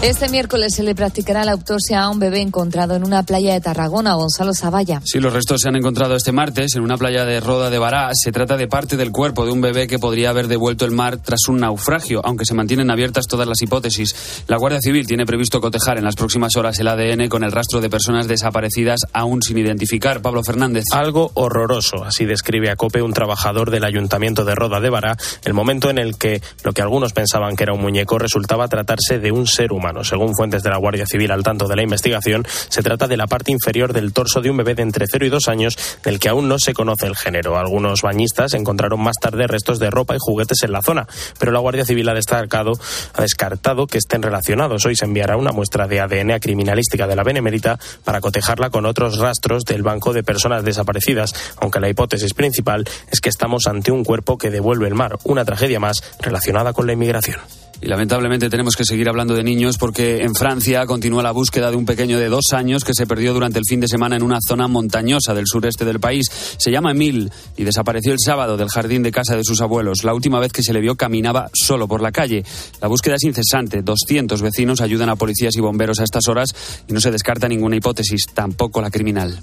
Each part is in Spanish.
Este miércoles se le practicará la autopsia a un bebé encontrado en una playa de Tarragona, Gonzalo Zavalla. Sí, los restos se han encontrado este martes en una playa de Roda de Bará. Se trata de parte del cuerpo de un bebé que podría haber devuelto el mar tras un naufragio, aunque se mantienen abiertas todas las hipótesis. La Guardia Civil tiene previsto cotejar en las próximas horas el ADN con el rastro de personas desaparecidas aún sin identificar. Pablo Fernández. Algo horroroso, así describe a COPE un trabajador del Ayuntamiento de Roda de Bará, el momento en el que lo que algunos pensaban que era un muñeco resultaba tratarse de un ser humano. Según fuentes de la Guardia Civil al tanto de la investigación, se trata de la parte inferior del torso de un bebé de entre 0 y 2 años del que aún no se conoce el género. Algunos bañistas encontraron más tarde restos de ropa y juguetes en la zona, pero la Guardia Civil ha descartado, ha descartado que estén relacionados. Hoy se enviará una muestra de ADN criminalística de la Benemérita para cotejarla con otros rastros del Banco de Personas Desaparecidas, aunque la hipótesis principal es que estamos ante un cuerpo que devuelve el mar, una tragedia más relacionada con la inmigración. Y lamentablemente tenemos que seguir hablando de niños porque en Francia continúa la búsqueda de un pequeño de dos años que se perdió durante el fin de semana en una zona montañosa del sureste del país. Se llama Emile y desapareció el sábado del jardín de casa de sus abuelos. La última vez que se le vio caminaba solo por la calle. La búsqueda es incesante. 200 vecinos ayudan a policías y bomberos a estas horas y no se descarta ninguna hipótesis, tampoco la criminal.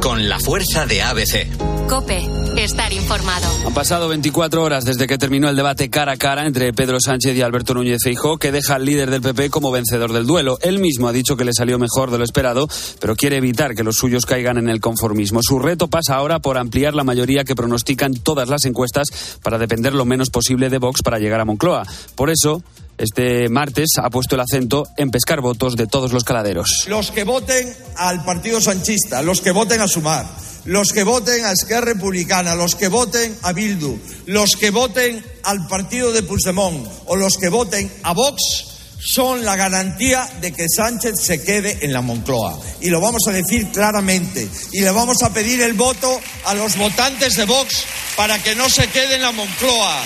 Con la fuerza de ABC. Cope, estar informado. Han pasado 24 horas desde que terminó el debate cara a cara entre Pedro Sánchez y Alberto Núñez Feijóo, que deja al líder del PP como vencedor del duelo. Él mismo ha dicho que le salió mejor de lo esperado, pero quiere evitar que los suyos caigan en el conformismo. Su reto pasa ahora por ampliar la mayoría que pronostican todas las encuestas para depender lo menos posible de Vox para llegar a Moncloa. Por eso, este martes ha puesto el acento en pescar votos de todos los caladeros. Los que voten al Partido Sanchista, los que voten a Sumar, los que voten a Esquerra Republicana, los que voten a Bildu, los que voten al partido de Puigdemont o los que voten a Vox son la garantía de que Sánchez se quede en la Moncloa. Y lo vamos a decir claramente. Y le vamos a pedir el voto a los votantes de Vox para que no se quede en la Moncloa.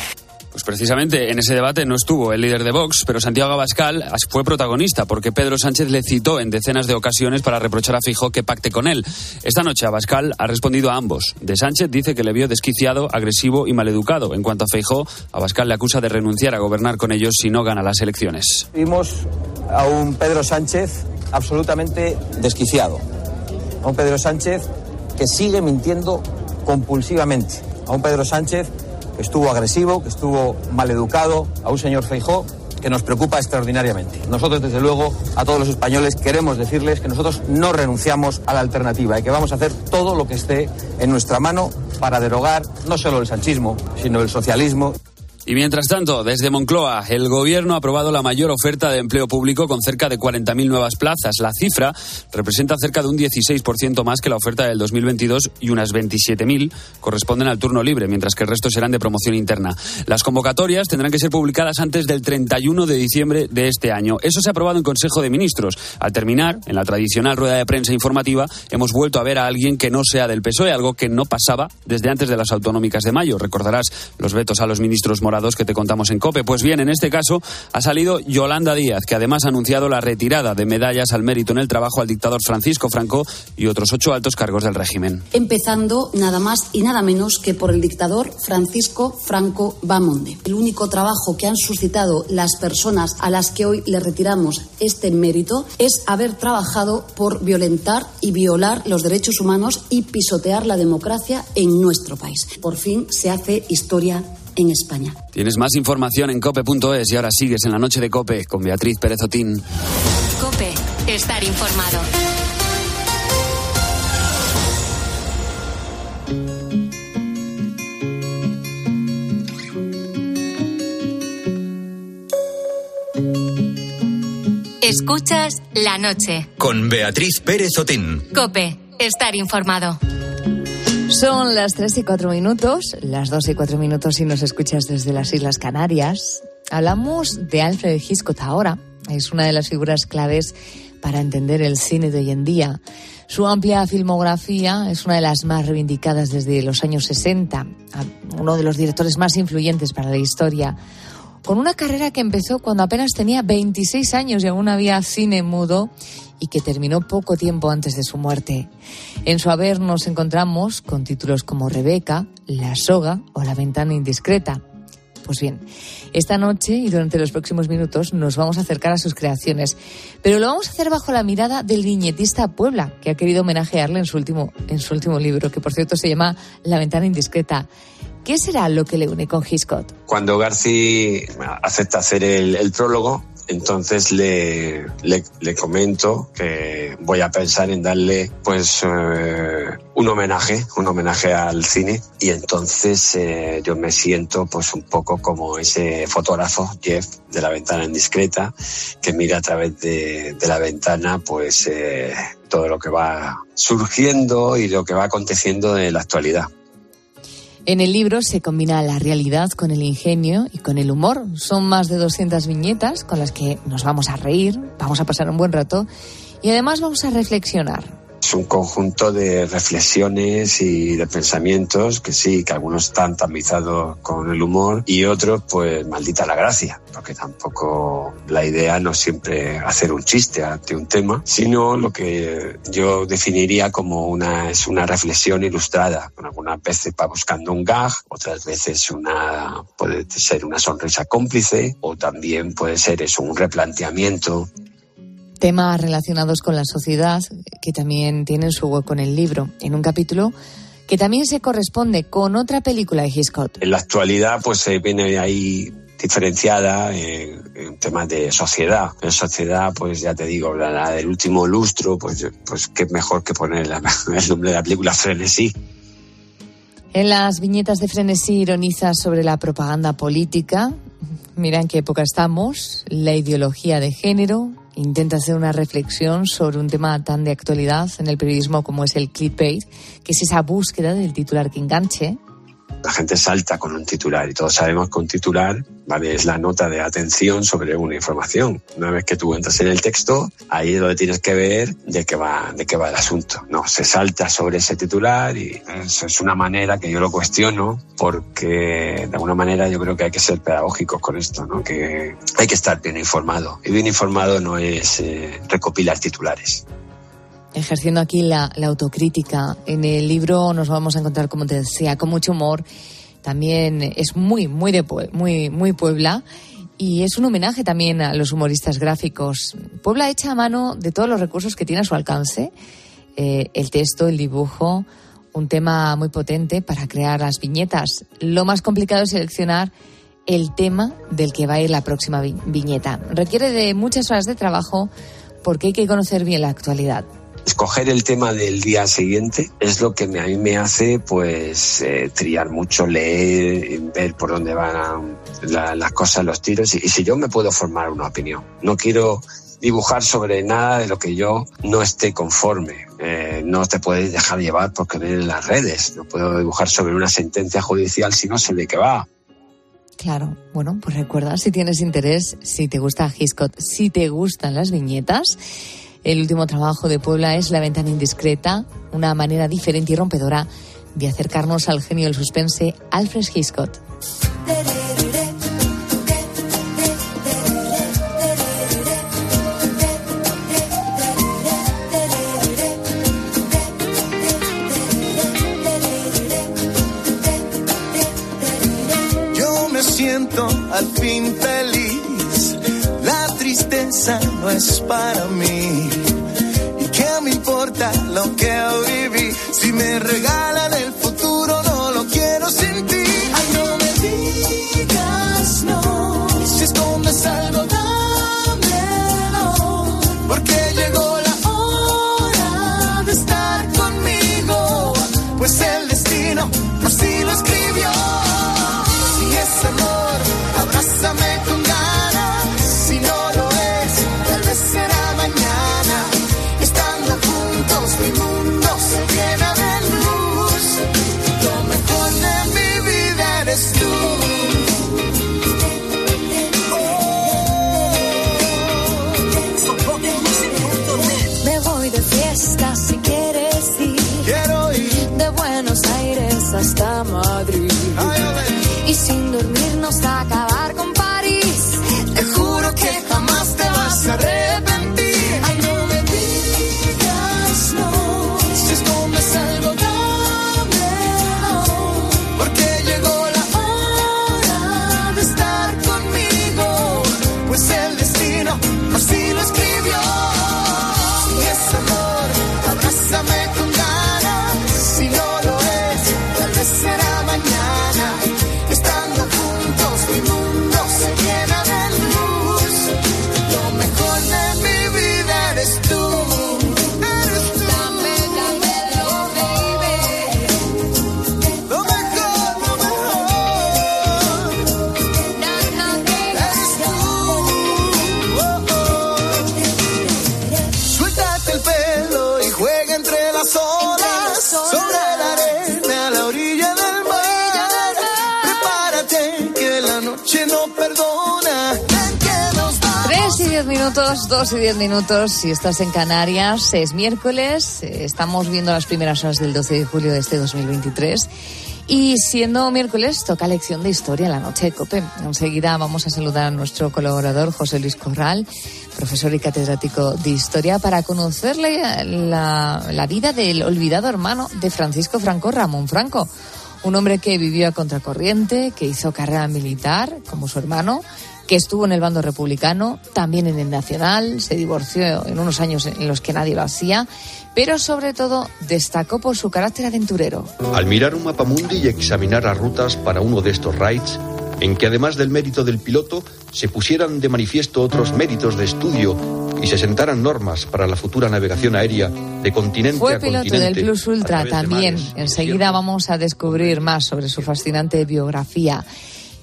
Pues precisamente en ese debate no estuvo el líder de Vox, pero Santiago Abascal fue protagonista porque Pedro Sánchez le citó en decenas de ocasiones para reprochar a Fijó que pacte con él. Esta noche Abascal ha respondido a ambos. De Sánchez dice que le vio desquiciado, agresivo y maleducado. En cuanto a Feijó, Abascal le acusa de renunciar a gobernar con ellos si no gana las elecciones. Vimos a un Pedro Sánchez absolutamente desquiciado. A un Pedro Sánchez que sigue mintiendo compulsivamente. A un Pedro Sánchez que estuvo agresivo, que estuvo maleducado, a un señor Feijó que nos preocupa extraordinariamente. Nosotros, desde luego, a todos los españoles queremos decirles que nosotros no renunciamos a la alternativa y que vamos a hacer todo lo que esté en nuestra mano para derogar no solo el sanchismo, sino el socialismo. Y mientras tanto, desde Moncloa, el gobierno ha aprobado la mayor oferta de empleo público con cerca de 40.000 nuevas plazas. La cifra representa cerca de un 16% más que la oferta del 2022 y unas 27.000 corresponden al turno libre, mientras que el resto serán de promoción interna. Las convocatorias tendrán que ser publicadas antes del 31 de diciembre de este año. Eso se ha aprobado en Consejo de Ministros. Al terminar, en la tradicional rueda de prensa informativa, hemos vuelto a ver a alguien que no sea del PSOE, algo que no pasaba desde antes de las autonómicas de mayo. Recordarás los vetos a los ministros que te contamos en COPE. Pues bien, en este caso ha salido Yolanda Díaz, que además ha anunciado la retirada de medallas al mérito en el trabajo al dictador Francisco Franco y otros ocho altos cargos del régimen. Empezando nada más y nada menos que por el dictador Francisco Franco Bamonde. El único trabajo que han suscitado las personas a las que hoy le retiramos este mérito es haber trabajado por violentar y violar los derechos humanos y pisotear la democracia en nuestro país. Por fin se hace historia en España. Tienes más información en cope.es y ahora sigues en la noche de Cope con Beatriz Pérez Otín. Cope, estar informado. Escuchas la noche. Con Beatriz Pérez Otín. Cope, estar informado. Son las 3 y 4 minutos, las 2 y 4 minutos si nos escuchas desde las Islas Canarias. Hablamos de Alfred Hitchcock ahora. Es una de las figuras claves para entender el cine de hoy en día. Su amplia filmografía es una de las más reivindicadas desde los años 60, uno de los directores más influyentes para la historia. con una carrera que empezó cuando apenas tenía 26 años y aún había cine mudo y que terminó poco tiempo antes de su muerte. En su haber nos encontramos con títulos como Rebeca, La soga o La ventana indiscreta. Pues bien, esta noche y durante los próximos minutos nos vamos a acercar a sus creaciones, pero lo vamos a hacer bajo la mirada del viñetista Puebla, que ha querido homenajearle en su último, en su último libro, que por cierto se llama La ventana indiscreta. ¿Qué será lo que le une con Hitchcock? Cuando Garci acepta hacer el prólogo, entonces le, le, comento que voy a pensar en darle pues eh, un homenaje, un homenaje al cine y entonces eh, yo me siento pues un poco como ese fotógrafo Jeff de la ventana indiscreta que mira a través de, de la ventana pues eh, todo lo que va surgiendo y lo que va aconteciendo en la actualidad. En el libro se combina la realidad con el ingenio y con el humor. Son más de 200 viñetas con las que nos vamos a reír, vamos a pasar un buen rato y además vamos a reflexionar. Es un conjunto de reflexiones y de pensamientos que sí, que algunos están tamizados con el humor y otros pues maldita la gracia, porque tampoco la idea no siempre hacer un chiste ante un tema, sino lo que yo definiría como una, es una reflexión ilustrada. Algunas veces va buscando un gag, otras veces una, puede ser una sonrisa cómplice o también puede ser eso, un replanteamiento temas relacionados con la sociedad que también tienen su hueco en el libro, en un capítulo que también se corresponde con otra película de Hitchcock. En la actualidad, pues se viene ahí diferenciada en, en, temas de sociedad. En sociedad, pues ya te digo, la, la del último lustro, pues, pues qué mejor que poner la, el nombre de la película Frenesí. En las viñetas de Frenesí ironiza sobre la propaganda política. Mira en qué época estamos, la ideología de género, intenta hacer una reflexión sobre un tema tan de actualidad en el periodismo como es el clickbait, que es esa búsqueda del titular que enganche. La gente salta con un titular y todos sabemos que un titular ¿vale? es la nota de atención sobre una información. Una vez que tú entras en el texto, ahí es donde tienes que ver de qué va, de qué va el asunto. No, se salta sobre ese titular y eso es una manera que yo lo cuestiono porque de alguna manera yo creo que hay que ser pedagógicos con esto, ¿no? que hay que estar bien informado. Y bien informado no es eh, recopilar titulares ejerciendo aquí la, autocrítica. En el libro nos vamos a encontrar, como te decía, con mucho humor. También es muy, muy de muy, muy Puebla. Y es un homenaje también a los humoristas gráficos. Puebla echa a mano de todos los recursos que tiene a su alcance. Eh, el texto, el dibujo, un tema muy potente para crear las viñetas. Lo más complicado es seleccionar el tema del que va a ir la próxima vi viñeta. Requiere de muchas horas de trabajo porque hay que conocer bien la actualidad escoger el tema del día siguiente es lo que a mí me hace pues eh, triar mucho, leer, ver por dónde van la, las cosas, los tiros y, y, si yo me puedo formar una opinión. No quiero dibujar sobre nada de lo que yo no esté conforme. Eh, no te puedes dejar llevar porque ven en las redes. No puedo dibujar sobre una sentencia judicial si no sé de qué va. Claro, bueno, pues recuerda, si tienes interés, si te gusta Hitchcock, si te gustan las viñetas, el último trabajo de Puebla es La ventana indiscreta, una manera diferente y rompedora de acercarnos al genio del suspense Alfred Hitchcock. Yo me siento al fin no es para mí. ¿Y qué me importa lo que viví? Si me regalan minutos, 2 y 10 minutos. Si estás en Canarias, es miércoles. eh, Estamos viendo las primeras horas del 12 de julio de este 2023. Y siendo miércoles, toca lección de historia la noche de COPE. Enseguida vamos a saludar a nuestro colaborador José Luis Corral, profesor y catedrático de historia, para conocerle la, la vida del olvidado hermano de Francisco Franco, Ramón Franco. Un hombre que vivió a contracorriente, que hizo carrera militar, como su hermano, que estuvo en el bando republicano, también en el nacional, se divorció en unos años en los que nadie lo hacía, pero sobre todo destacó por su carácter aventurero. Al mirar un mapa mundi y examinar las rutas para uno de estos raids, en que además del mérito del piloto se pusieran de manifiesto otros méritos de estudio y se sentaran normas para la futura navegación aérea de continente Fue a piloto continente. del Plus Ultra de también. mares, Enseguida vamos a descubrir más sobre su fascinante biografía.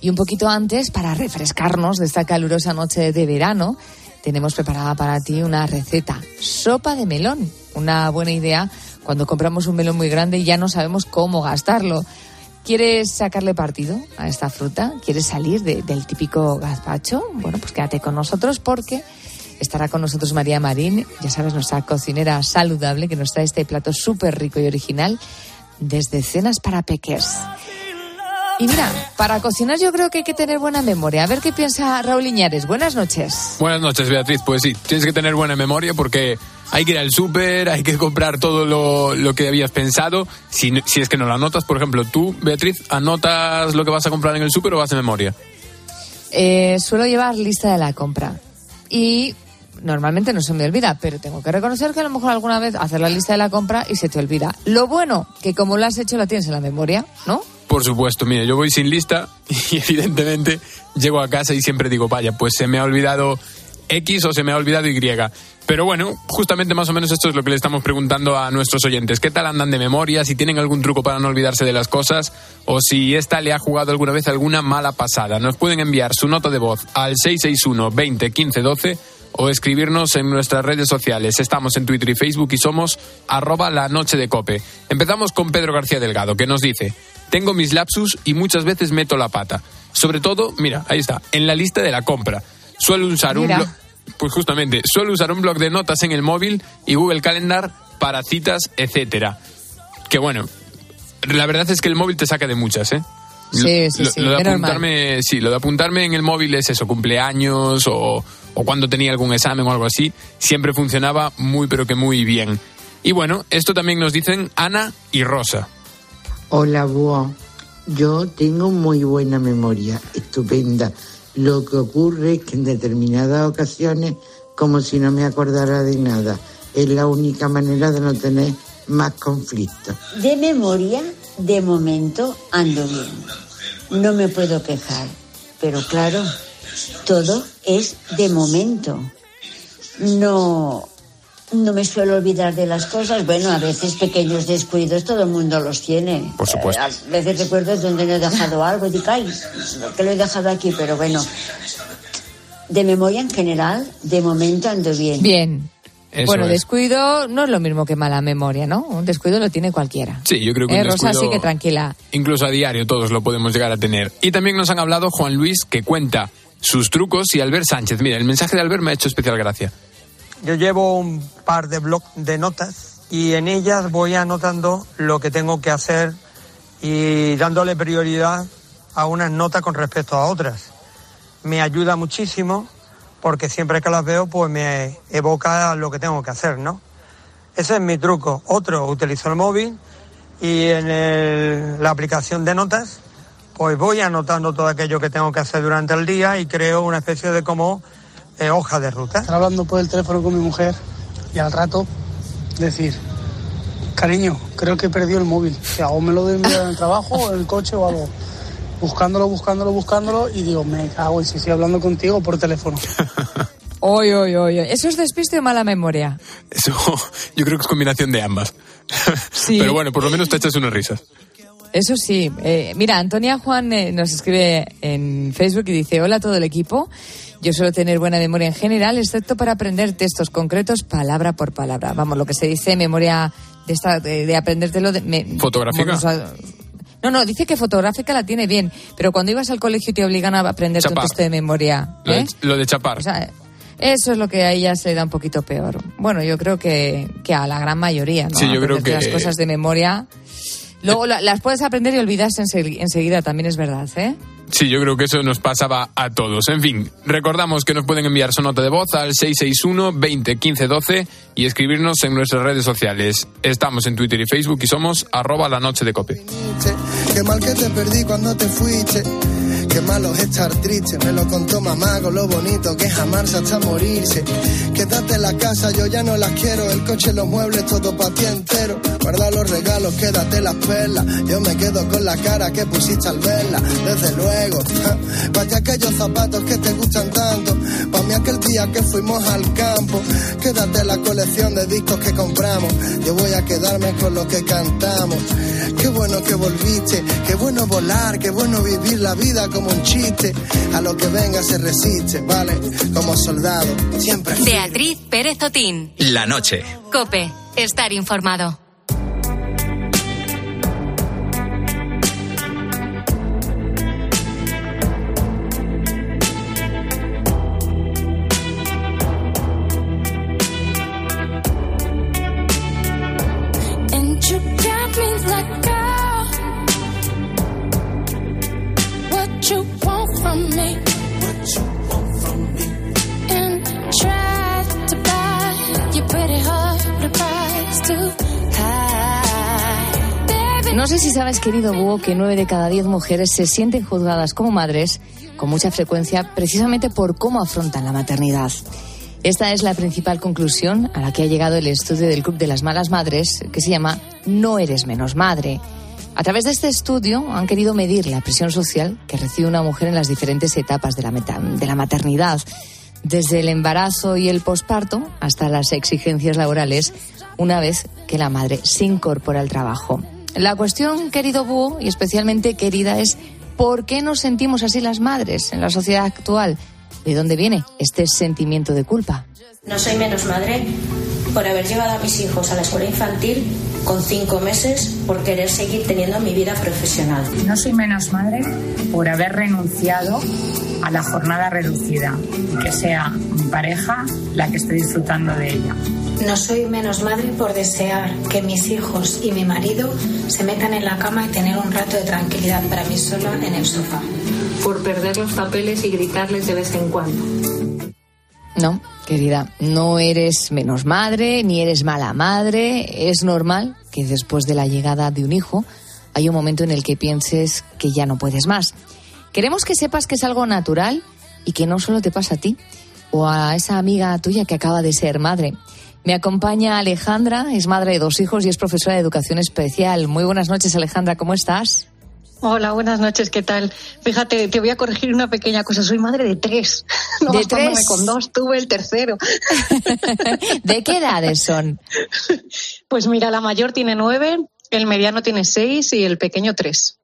Y un poquito antes, para refrescarnos de esta calurosa noche de verano, tenemos preparada para ti una receta. Sopa de melón. Una buena idea cuando compramos un melón muy grande y ya no sabemos cómo gastarlo. ¿Quieres sacarle partido a esta fruta? ¿Quieres salir de- del típico gazpacho? Bueno, pues quédate con nosotros porque estará con nosotros María Marín, ya sabes, nuestra cocinera saludable que nos trae este plato súper rico y original desde cenas para peques. Y mira, para cocinar yo creo que hay que tener buena memoria. A ver qué piensa Raúl Iñares. Buenas noches. Buenas noches, Beatriz. Pues sí, tienes que tener buena memoria porque hay que ir al súper, hay que comprar todo lo, lo que habías pensado. Si, si es que no lo anotas, por ejemplo, tú, Beatriz, ¿anotas lo que vas a comprar en el súper o vas de memoria? Eh, suelo llevar lista de la compra. Y normalmente no se me olvida, pero tengo que reconocer que a lo mejor alguna vez hacer la lista de la compra y se te olvida. Lo bueno, que como lo has hecho, la tienes en la memoria, ¿no? Por supuesto, mira, yo voy sin lista y evidentemente llego a casa y siempre digo, vaya, pues se me ha olvidado X o se me ha olvidado Y. Pero bueno, justamente más o menos esto es lo que le estamos preguntando a nuestros oyentes. ¿Qué tal andan de memoria? Si tienen algún truco para no olvidarse de las cosas o si esta le ha jugado alguna vez alguna mala pasada. Nos pueden enviar su nota de voz al 661 20 15 12 o escribirnos en nuestras redes sociales. Estamos en Twitter y Facebook y somos arroba la noche de cope. Empezamos con Pedro García Delgado, que nos dice, tengo mis lapsus y muchas veces meto la pata. Sobre todo, mira, ahí está, en la lista de la compra. Suelo usar un blog... Pues justamente, suelo usar un blog de notas en el móvil y Google Calendar para citas, etcétera. Que bueno, la verdad es que el móvil te saca de muchas, ¿eh? Sí, sí, Lo- sí, Lo de apuntarme, sí, lo de apuntarme en el móvil es eso, cumpleaños o, o cuando tenía algún examen o algo así, siempre funcionaba muy pero que muy bien. Y bueno, esto también nos dicen Ana y Rosa. Hola, Búho. Yo tengo muy buena memoria, estupenda. Lo que ocurre es que en determinadas ocasiones, como si no me acordara de nada, es la única manera de no tener más conflictos. De memoria, de momento ando bien. No me puedo quejar. Pero claro, todo es de momento. No, no me suelo olvidar de las cosas. Bueno, a veces pequeños descuidos todo el mundo los tiene. Por supuesto. Eh, a veces recuerdo donde no he dejado algo y digo, ay, que lo he dejado aquí, pero bueno. De memoria en general, de momento ando bien. Bien. Eso bueno, es. descuido no es lo mismo que mala memoria, ¿no? Un descuido lo tiene cualquiera. Sí, yo creo que Eh, un Rosa, descuido- sí que tranquila. Incluso a diario todos lo podemos llegar a tener. Y también nos han hablado Juan Luis, que cuenta sus trucos, y Albert Sánchez. Mira, el mensaje de Albert me ha hecho especial gracia. Yo llevo un par de bloc de notas y en ellas voy anotando lo que tengo que hacer y dándole prioridad a unas notas con respecto a otras. me ayuda muchísimo porque siempre que las veo pues me evoca lo que tengo que hacer, ¿no? Ese es mi truco. Otro, utilizo el móvil y en el- la aplicación de notas pues voy anotando todo aquello que tengo que hacer durante el día y creo una especie de como eh, hoja de ruta. Estar hablando por el teléfono con mi mujer y al rato decir, cariño, creo que he perdido el móvil. Que hago me lo en el trabajo o en el coche o algo. Buscándolo, buscándolo, buscándolo y digo, me cago en si estoy hablando contigo por teléfono. Oy, oy, oy. ¿Eso es despiste o mala memoria? Eso yo creo que es combinación de ambas. Pero bueno, por lo menos te echas unas risas. Eso sí. Eh, mira, Antonia Juan eh, nos escribe en Facebook y dice, hola a todo el equipo. Yo suelo tener buena memoria en general, excepto para aprender textos concretos palabra por palabra. Vamos, lo que se dice memoria de, esta, de, de aprendértelo... De, me- ¿Fotográfica? no, no, dice que fotográfica la tiene bien, pero cuando ibas al colegio te obligan a aprenderte un texto de memoria... Lo ¿eh? de, lo de chapar. O sea, eso es lo que a ella se le da un poquito peor. Bueno, yo creo que, que a la gran mayoría, ¿no? Sí, yo creo que- Las cosas de memoria. Luego la- las puedes aprender y olvidarse ensegui- enseguida, también es verdad, ¿eh? Sí, yo creo que eso nos pasaba a todos. En fin, recordamos que nos pueden enviar su nota de voz al 661 20 15 12 y escribirnos en nuestras redes sociales. Estamos en Twitter y Facebook y somos arroba la noche de cope. Qué mal que te perdí cuando te fuiste. Qué malo es estar triste. Me lo contó mamá con lo bonito que es amarse hasta morirse. Quédate en la casa, yo ya no las quiero. El coche, los muebles, todo para ti entero. Guarda los regalos, quédate las perlas. Yo me quedo con la cara que pusiste al verla. Desde luego, ti aquellos zapatos que te gustan tanto. Para mí aquel día que fuimos al campo. Quédate la colección de discos que compramos. Yo voy a quedarme con lo que cantamos. Qué bueno que volviste, qué bueno volar, qué bueno vivir la vida como un chiste. A lo que venga se resiste, ¿vale? Como soldado, siempre. Beatriz Pérez Otín. La noche. Cope, estar informado. Sabes, querido Búho, que nueve de cada diez mujeres se sienten juzgadas como madres con mucha frecuencia precisamente por cómo afrontan la maternidad. Esta es la principal conclusión a la que ha llegado el estudio del Club de las Malas Madres, que se llama No eres menos madre. A través de este estudio han querido medir la presión social que recibe una mujer en las diferentes etapas de la, meta- de la maternidad, desde el embarazo y el posparto hasta las exigencias laborales, una vez que la madre se incorpora al trabajo. La cuestión, querido Búho, y especialmente querida, es ¿por qué nos sentimos así las madres en la sociedad actual? ¿De dónde viene este sentimiento de culpa? No soy menos madre por haber llevado a mis hijos a la escuela infantil con cinco meses por querer seguir teniendo mi vida profesional. No soy menos madre por haber renunciado a la jornada reducida y que sea mi pareja la que esté disfrutando de ella. No soy menos madre por desear que mis hijos y mi marido se metan en la cama y tener un rato de tranquilidad para mí sola en el sofá. por perder los papeles y gritarles de vez en cuando. No, querida, no eres menos madre, ni eres mala madre. Es normal que después de la llegada de un hijo hay un momento en el que pienses que ya no puedes más. Queremos que sepas que es algo natural y que no solo te pasa a ti o a esa amiga tuya que acaba de ser madre. Me acompaña Alejandra, es madre de dos hijos y es profesora de educación especial. Muy buenas noches, Alejandra, ¿cómo estás? Hola, buenas noches, ¿qué tal? Fíjate, te voy a corregir una pequeña cosa. Soy madre de tres. No ¿De tres? con dos, tuve el tercero. ¿De qué edades son? Pues mira, la mayor tiene nueve, el mediano tiene seis y el pequeño tres.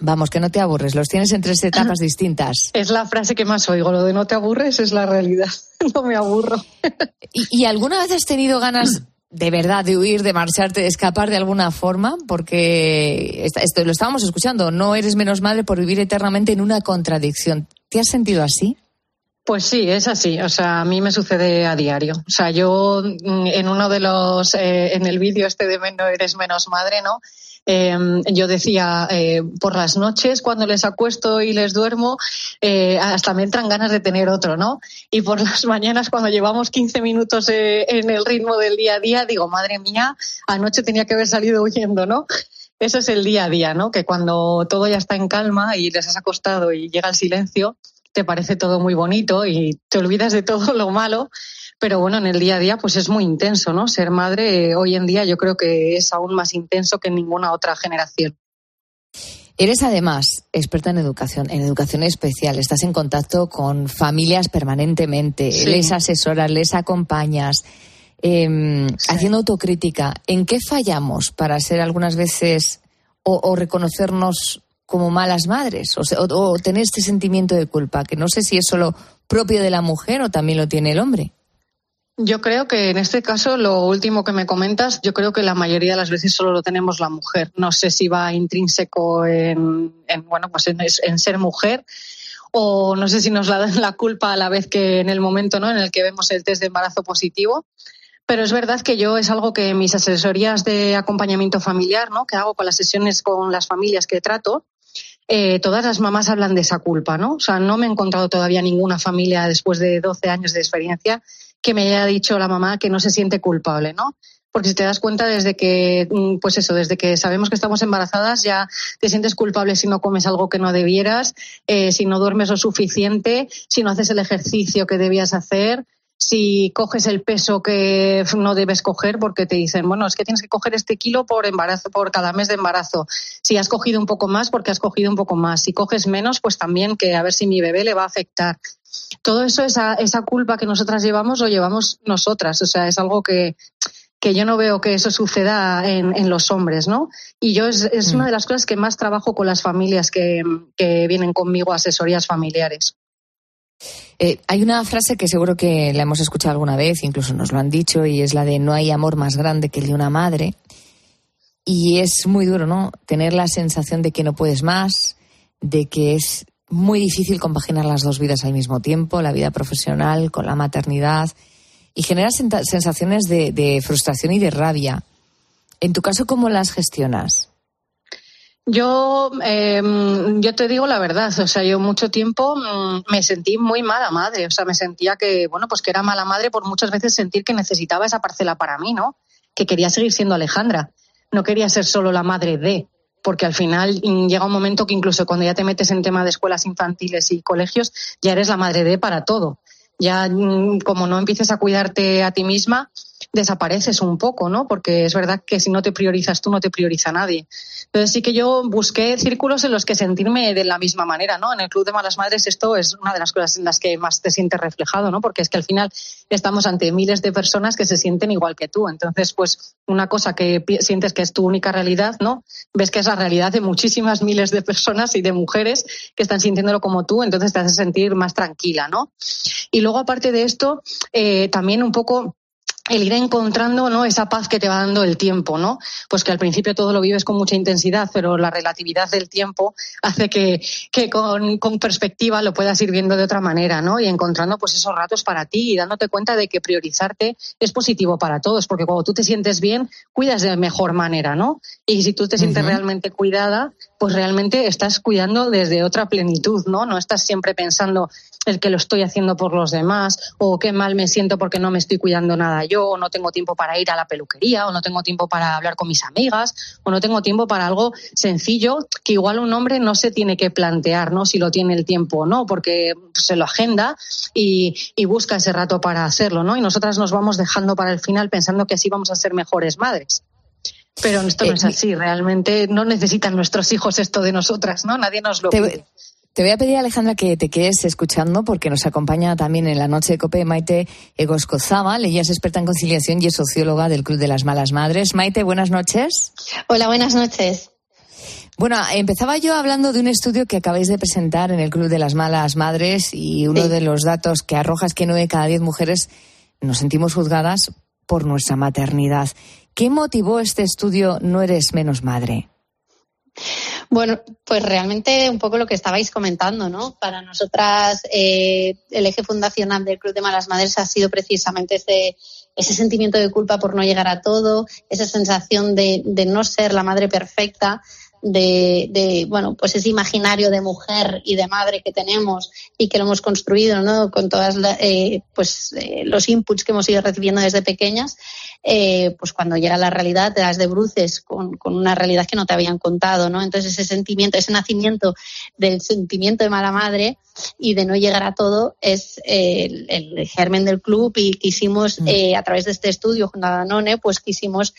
Vamos, que no te aburres, los tienes en tres etapas distintas. Es la frase que más oigo, lo de no te aburres es la realidad. No me aburro. ¿Y, y alguna vez has tenido ganas de verdad de huir, de marcharte, de escapar de alguna forma? Porque esto lo estábamos escuchando, no eres menos madre por vivir eternamente en una contradicción. ¿Te has sentido así? Pues sí, es así. O sea, a mí me sucede a diario. O sea, yo mm, en uno de los, eh, en el vídeo este de No eres menos madre, ¿no? Eh, yo decía, eh, por las noches cuando les acuesto y les duermo, eh, hasta me entran ganas de tener otro, ¿no? Y por las mañanas cuando llevamos 15 minutos eh, en el ritmo del día a día, digo, madre mía, anoche tenía que haber salido huyendo, ¿no? Eso es el día a día, ¿no? Que cuando todo ya está en calma y les has acostado y llega el silencio, te parece todo muy bonito y te olvidas de todo lo malo. Pero bueno, en el día a día pues es muy intenso, ¿no? Ser madre eh, hoy en día yo creo que es aún más intenso que en ninguna otra generación. Eres además experta en educación, en educación especial. Estás en contacto con familias permanentemente. Sí. Les asesoras, les acompañas, eh, haciendo autocrítica. ¿En qué fallamos para ser algunas veces o, o reconocernos como malas madres o, o- o tener este sentimiento de culpa? Que no sé si es solo propio de la mujer o también lo tiene el hombre. Yo creo que en este caso, lo último que me comentas, yo creo que la mayoría de las veces solo lo tenemos la mujer. No sé si va intrínseco en, en, bueno, pues en, ser mujer o no sé si nos la dan la culpa a la vez que en el momento ¿no? en el que vemos el test de embarazo positivo. Pero es verdad que yo es algo que mis asesorías de acompañamiento familiar, ¿no? que hago con las sesiones con las familias que trato, eh, todas las mamás hablan de esa culpa, ¿no? O sea, no me he encontrado todavía ninguna familia después de 12 años de experiencia que me haya dicho la mamá que no se siente culpable, ¿no? Porque si te das cuenta desde que, mm, pues eso, desde que sabemos que estamos embarazadas, ya te sientes culpable si no comes algo que no debieras, eh, si no duermes lo suficiente, si no haces el ejercicio que debías hacer, si coges el peso que no debes coger porque te dicen, bueno, es que tienes que coger este kilo por embarazo, por cada mes de embarazo. Si has cogido un poco más, porque has cogido un poco más. Si coges menos, pues también que a ver si mi bebé le va a afectar. Todo eso, esa, esa culpa que nosotras llevamos, lo llevamos nosotras. O sea, es algo que, que yo no veo que eso suceda en, en los hombres, ¿no? Y yo es, es una de las cosas que más trabajo con las familias que, que vienen conmigo a asesorías familiares. Eh, hay una frase que seguro que la hemos escuchado alguna vez, incluso nos lo han dicho, y es la de no hay amor más grande que el de una madre. Y es muy duro, ¿no? Tener la sensación de que no puedes más, de que es muy difícil compaginar las dos vidas al mismo tiempo, la vida profesional con la maternidad, y genera sensaciones de frustración y de rabia. En tu caso, ¿cómo las gestionas? Yo, eh, yo te digo la verdad, o sea, yo mucho tiempo mm, me sentí muy mala madre, o sea, me sentía que, bueno, pues que era mala madre por muchas veces sentir que necesitaba esa parcela para mí, ¿no? Que quería seguir siendo Alejandra, no quería ser solo la madre de, porque al final mm, llega un momento que incluso cuando ya te metes en tema de escuelas infantiles y colegios, ya eres la madre de para todo. Ya mm, como no empieces a cuidarte a ti misma, desapareces un poco, ¿no? Porque es verdad que si no te priorizas tú, no te prioriza nadie. Entonces sí que yo busqué círculos en los que sentirme de la misma manera, ¿no? En el Club de Malas Madres esto es una de las cosas en las que más te sientes reflejado, ¿no? Porque es que al final estamos ante miles de personas que se sienten igual que tú. Entonces, pues una cosa que sientes que es tu única realidad, ¿no? Ves que es la realidad de muchísimas miles de personas y de mujeres que están sintiéndolo como tú, entonces te hace sentir más tranquila, ¿no? Y luego, aparte de esto, eh, también un poco el ir encontrando ¿no? esa paz que te va dando el tiempo, ¿no? Pues que al principio todo lo vives con mucha intensidad, pero la relatividad del tiempo hace que, que con, con perspectiva lo puedas ir viendo de otra manera, ¿no? Y encontrando pues esos ratos para ti y dándote cuenta de que priorizarte es positivo para todos, porque cuando tú te sientes bien, cuidas de mejor manera, ¿no? Y si tú te sientes realmente cuidada, pues realmente estás cuidando desde otra plenitud, ¿no? No estás siempre pensando el que lo estoy haciendo por los demás o qué mal me siento porque no me estoy cuidando nada yo o no tengo tiempo para ir a la peluquería o no tengo tiempo para hablar con mis amigas o no tengo tiempo para algo sencillo que igual un hombre no se tiene que plantear, ¿no? Si lo tiene el tiempo o no, porque se lo agenda y, y busca ese rato para hacerlo, ¿no? Y nosotras nos vamos dejando para el final pensando que así vamos a ser mejores madres. Pero esto no es así, realmente no necesitan nuestros hijos esto de nosotras, ¿no? Nadie nos lo Te, pide. te voy a pedir, Alejandra, que te quedes escuchando porque nos acompaña también en la noche de COPE Maite Egoscozábal. Ella es experta en conciliación y es socióloga del Club de las Malas Madres. Maite, buenas noches. Hola, buenas noches. Bueno, empezaba yo hablando de un estudio que acabáis de presentar en el Club de las Malas Madres y uno de los datos que arroja es que nueve de cada diez mujeres nos sentimos juzgadas por nuestra maternidad. ¿Qué motivó este estudio No eres menos madre? Bueno, pues realmente un poco lo que estabais comentando, ¿no? Para nosotras eh, el eje fundacional del Club de Malas Madres ha sido precisamente ese, ese sentimiento de culpa por no llegar a todo, esa sensación de, no ser la madre perfecta, de, de, bueno, pues ese imaginario de mujer y de madre que tenemos y que lo hemos construido, ¿no? Con todas eh, pues eh, los inputs que hemos ido recibiendo desde pequeñas, eh, pues cuando llega la realidad te das de bruces con, con, una realidad que no te habían contado, ¿no? Entonces ese sentimiento, ese nacimiento del sentimiento de mala madre y de no llegar a todo es el, el, germen del club y quisimos mm. a través de este estudio junto a Danone, pues quisimos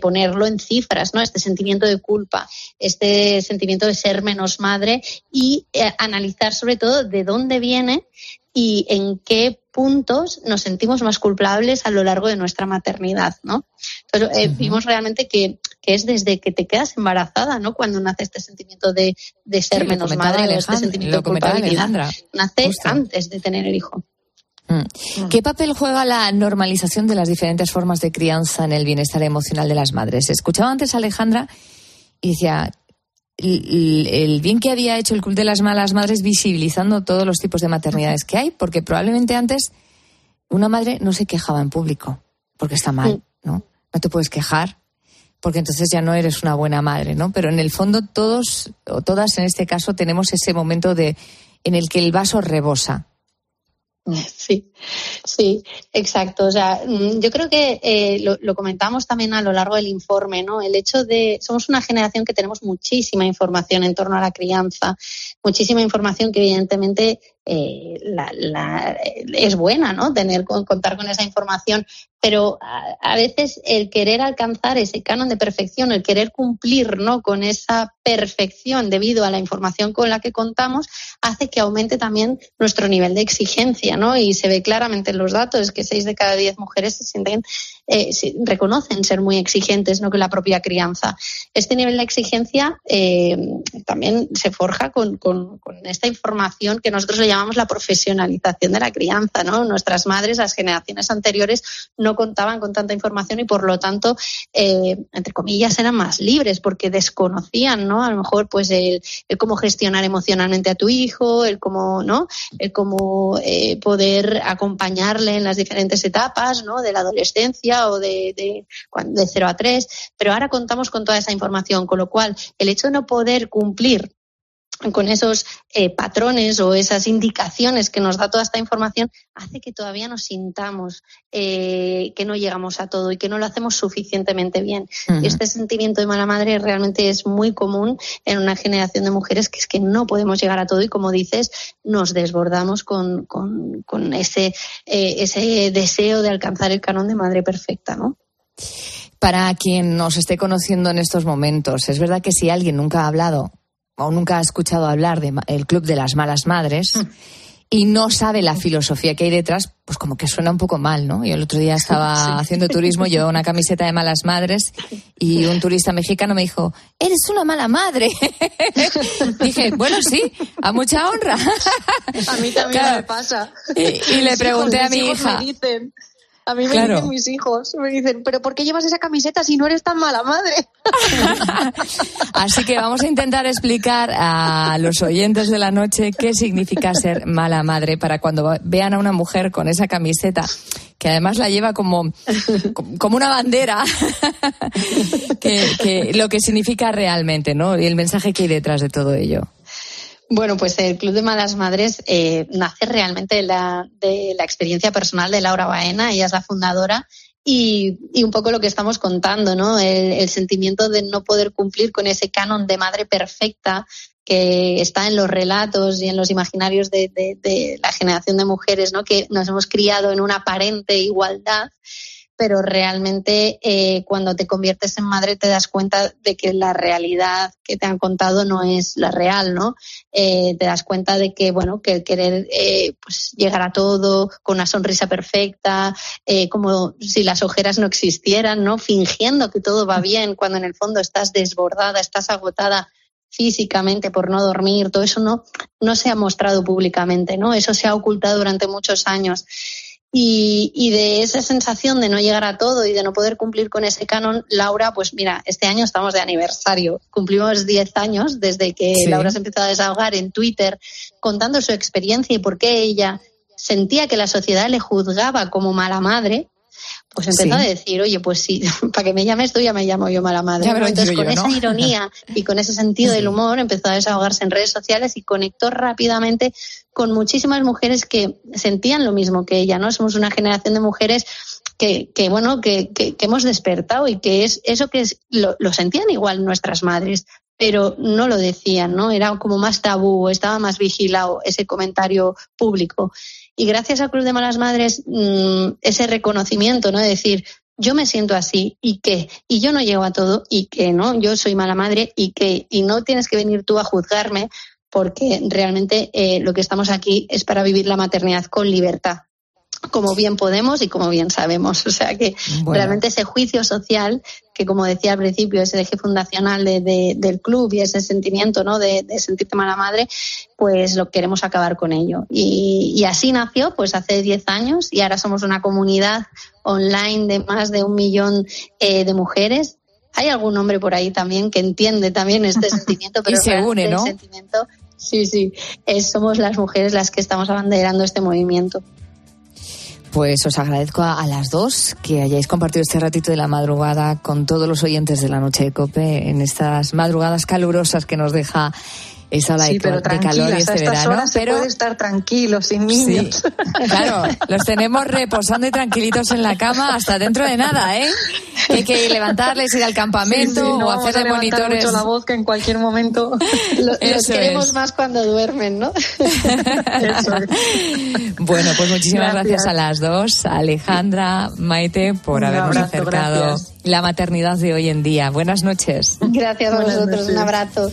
ponerlo en cifras, ¿no? Este sentimiento de culpa este sentimiento de ser menos madre y eh, analizar sobre todo de dónde viene y en qué puntos nos sentimos más culpables a lo largo de nuestra maternidad, ¿no? Entonces, eh, vimos realmente que, que, es desde que te quedas embarazada, ¿no? Cuando nace este sentimiento de, de ser sí, menos madre o este sentimiento de culpabilidad. Nace Justo. antes de tener el hijo. Mm. ¿Qué papel juega la normalización de las diferentes formas de crianza en el bienestar emocional de las madres? Escuchaba antes a Alejandra y decía el, bien que había hecho el Club de las Malas Madres visibilizando todos los tipos de maternidades que hay, porque probablemente antes una madre no se quejaba en público, porque está mal, ¿no? No te puedes quejar, porque entonces ya no eres una buena madre, ¿no? Pero en el fondo todos, o todas en este caso, tenemos ese momento de en el que el vaso rebosa. Sí, sí, exacto. O sea, mm, yo creo que eh, lo, lo, comentamos también a lo largo del informe, ¿no? El hecho de somos una generación que tenemos muchísima información en torno a la crianza, muchísima información que evidentemente eh, la, la, es buena, ¿no? Tener contar con esa información, pero a, a, veces el querer alcanzar ese canon de perfección, el querer cumplir, ¿no? Con esa perfección debido a la información con la que contamos, hace que aumente también nuestro nivel de exigencia, ¿no? Y se ve claramente en los datos que seis de cada diez mujeres se sienten eh, reconocen ser muy exigentes, no que la propia crianza. Este nivel de exigencia eh, también se forja con, con, esta información que nosotros le llamamos la profesionalización de la crianza. ¿no? Nuestras madres, las generaciones anteriores, no contaban con tanta información y por lo tanto, eh, entre comillas, eran más libres porque desconocían, ¿no? A lo mejor, pues el, el cómo gestionar emocionalmente a tu hijo, el cómo, ¿no? El cómo eh, poder acompañarle en las diferentes etapas, ¿no? De la adolescencia o de, de, de 0 a 3, pero ahora contamos con toda esa información, con lo cual el hecho de no poder cumplir con esos eh, patrones o esas indicaciones que nos da toda esta información hace que todavía nos sintamos eh, que no llegamos a todo y que no lo hacemos suficientemente bien. Uh -huh. Y este sentimiento de mala madre realmente es muy común en una generación de mujeres que es que no podemos llegar a todo y como dices, nos desbordamos con, con, con ese, eh, ese deseo de alcanzar el canon de madre perfecta, ¿no? Para quien nos esté conociendo en estos momentos, es verdad que si alguien nunca ha hablado o nunca ha escuchado hablar del de Club de las Malas Madres mm. y no sabe la filosofía que hay detrás, pues como que suena un poco mal, ¿no? Yo el otro día estaba sí. haciendo turismo, llevaba una camiseta de malas madres y un turista mexicano me dijo, eres una mala madre. Dije, bueno, sí, a mucha honra. a mí también claro. me pasa. Y, y le pregunté hijos, a mi hija. A mí me claro. dicen mis hijos, me dicen, pero ¿por qué llevas esa camiseta si no eres tan mala madre? Así que vamos a intentar explicar a los oyentes de la noche qué significa ser mala madre para cuando vean a una mujer con esa camiseta, que además la lleva como, como una bandera, que, que lo que significa realmente, ¿no? Y el mensaje que hay detrás de todo ello. Bueno, pues el Club de Malas Madres eh, nace realmente de la, de la experiencia personal de Laura Baena, ella es la fundadora, y, y, un poco lo que estamos contando, ¿no? El, el, sentimiento de no poder cumplir con ese canon de madre perfecta que está en los relatos y en los imaginarios de, de, de la generación de mujeres, ¿no? Que nos hemos criado en una aparente igualdad pero realmente eh, cuando te conviertes en madre te das cuenta de que la realidad que te han contado no es la real, ¿no? Eh, te das cuenta de que, bueno, que el querer eh, pues llegar a todo con una sonrisa perfecta, eh, como si las ojeras no existieran, ¿no? Fingiendo que todo va bien cuando en el fondo estás desbordada, estás agotada físicamente por no dormir, todo eso no, no se ha mostrado públicamente, ¿no? Eso se ha ocultado durante muchos años. Y, y, de esa sensación de no llegar a todo y de no poder cumplir con ese canon, Laura, pues mira, este año estamos de aniversario. Cumplimos 10 años desde que sí. Laura se empezó a desahogar en Twitter contando su experiencia y por qué ella sentía que la sociedad le juzgaba como mala madre pues empezó Sí. a decir, oye, pues sí, para que me llames tú ya me llamo yo mala madre. Entonces, con yo, esa ¿no? ironía y con ese sentido del humor, empezó a desahogarse en redes sociales y conectó rápidamente con muchísimas mujeres que sentían lo mismo que ella, ¿no? Somos una generación de mujeres que, que bueno, que, que, que hemos despertado y que es eso que es, lo, lo sentían igual nuestras madres, pero no lo decían, ¿no? Era como más tabú, estaba más vigilado ese comentario público. Y gracias a Cruz de Malas Madres, mm, ese reconocimiento, ¿no? De decir, yo me siento así y qué, y yo no llego a todo y que no, yo soy mala madre y que, y no tienes que venir tú a juzgarme porque realmente eh, lo que estamos aquí es para vivir la maternidad con libertad como bien podemos y como bien sabemos. O sea que Bueno. realmente ese juicio social, que como decía al principio, es el eje fundacional de- de- del club y ese sentimiento ¿no? de, de sentirte mala madre, pues lo queremos acabar con ello. Y, y así nació pues hace 10 años y ahora somos una comunidad online de más de un millón eh, de mujeres. Hay algún hombre por ahí también que entiende también este sentimiento, pero Y se une, ¿no? el sentimiento, sí, sí, es- somos las mujeres las que estamos abanderando este movimiento. Pues os agradezco a, las dos que hayáis compartido este ratito de la madrugada con todos los oyentes de la noche de Cope en estas madrugadas calurosas que nos deja esa ola de, Sí, pero de calor y este estas verano. horas se pero puede estar tranquilo, sin niños. Claro, los tenemos reposando y tranquilitos en la cama hasta dentro de nada, ¿eh? Hay que levantarles, ir al campamento Sí, sí, no o vamos hacer a de monitores. mucho la voz que en cualquier momento. Lo- los Eso queremos es. más cuando duermen, ¿no? Bueno, pues muchísimas gracias. Gracias. a las dos, a Alejandra, Maite, por Un habernos abrazo, acercado gracias. la maternidad de hoy en día. Buenas noches. Gracias a Buenas vosotros, noches. un abrazo.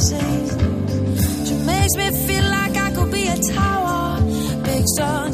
a. She makes me feel like I could be a tower, big strong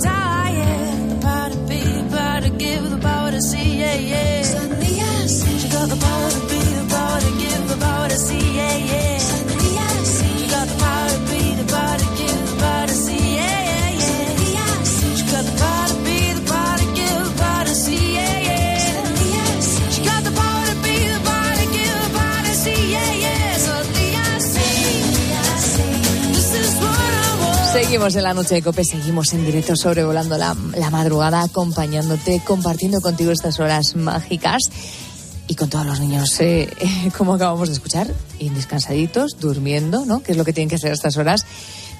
Seguimos en la noche de Cope, seguimos en directo sobrevolando la, la madrugada, acompañándote, compartiendo contigo estas horas mágicas y con todos los niños, eh, como acabamos de escuchar, indescansaditos, durmiendo, ¿no? Que es lo que tienen que hacer a estas horas.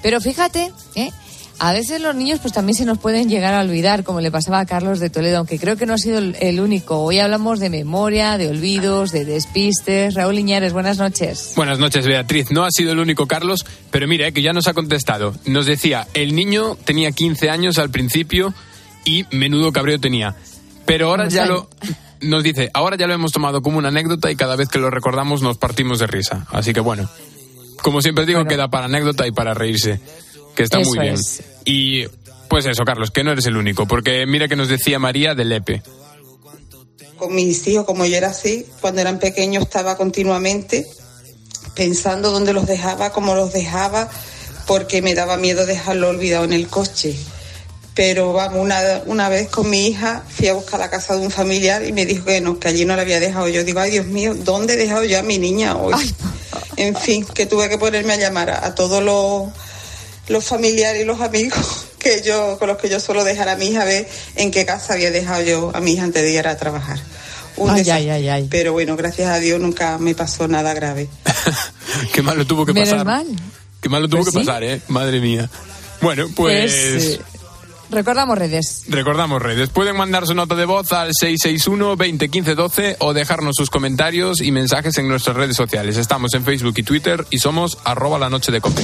Pero fíjate, ¿eh? A veces los niños pues también se nos pueden llegar a olvidar, como le pasaba a Carlos de Toledo, aunque creo que no ha sido el, único. Hoy hablamos de memoria, de olvidos, de despistes. Raúl Iñares, buenas noches. Buenas noches, Beatriz. No ha sido el único Carlos, pero mira, eh, que ya nos ha contestado. Nos decía, el niño tenía 15 años al principio y menudo cabreo tenía. Pero ahora ya lo... Nos dice, ahora ya lo hemos tomado como una anécdota y cada vez que lo recordamos nos partimos de risa. Así que bueno, como siempre digo, queda para anécdota y para reírse, que está Eso muy bien. es. Y pues eso, Carlos, que no eres el único, porque mira que nos decía María de Lepe. con mis hijos, como yo era así, cuando eran pequeños estaba continuamente pensando dónde los dejaba, cómo los dejaba, porque me daba miedo dejarlo olvidado en el coche. Pero vamos, una, una vez con mi hija fui a buscar la casa de un familiar y me dijo que no, que allí no la había dejado. Yo digo, ay Dios mío, ¿dónde he dejado yo a mi niña hoy? En fin, que tuve que ponerme a llamar a, a todos los, los familiares y los amigos que yo, con los que yo suelo dejar a mi hija, a ver en qué casa había dejado yo a mi hija antes de ir a trabajar. un Ay, ay, ay, ay. Pero bueno, gracias a Dios nunca me pasó nada grave. Qué mal lo tuvo que Menos pasar. mal. Qué mal lo tuvo Pues que sí. pasar, ¿eh? Madre mía. Bueno, pues... eh, recordamos redes. Recordamos redes. Pueden mandar su nota de voz al 661 20 15 12 o dejarnos sus comentarios y mensajes en nuestras redes sociales. Estamos en Facebook y Twitter y somos arroba la noche de cope.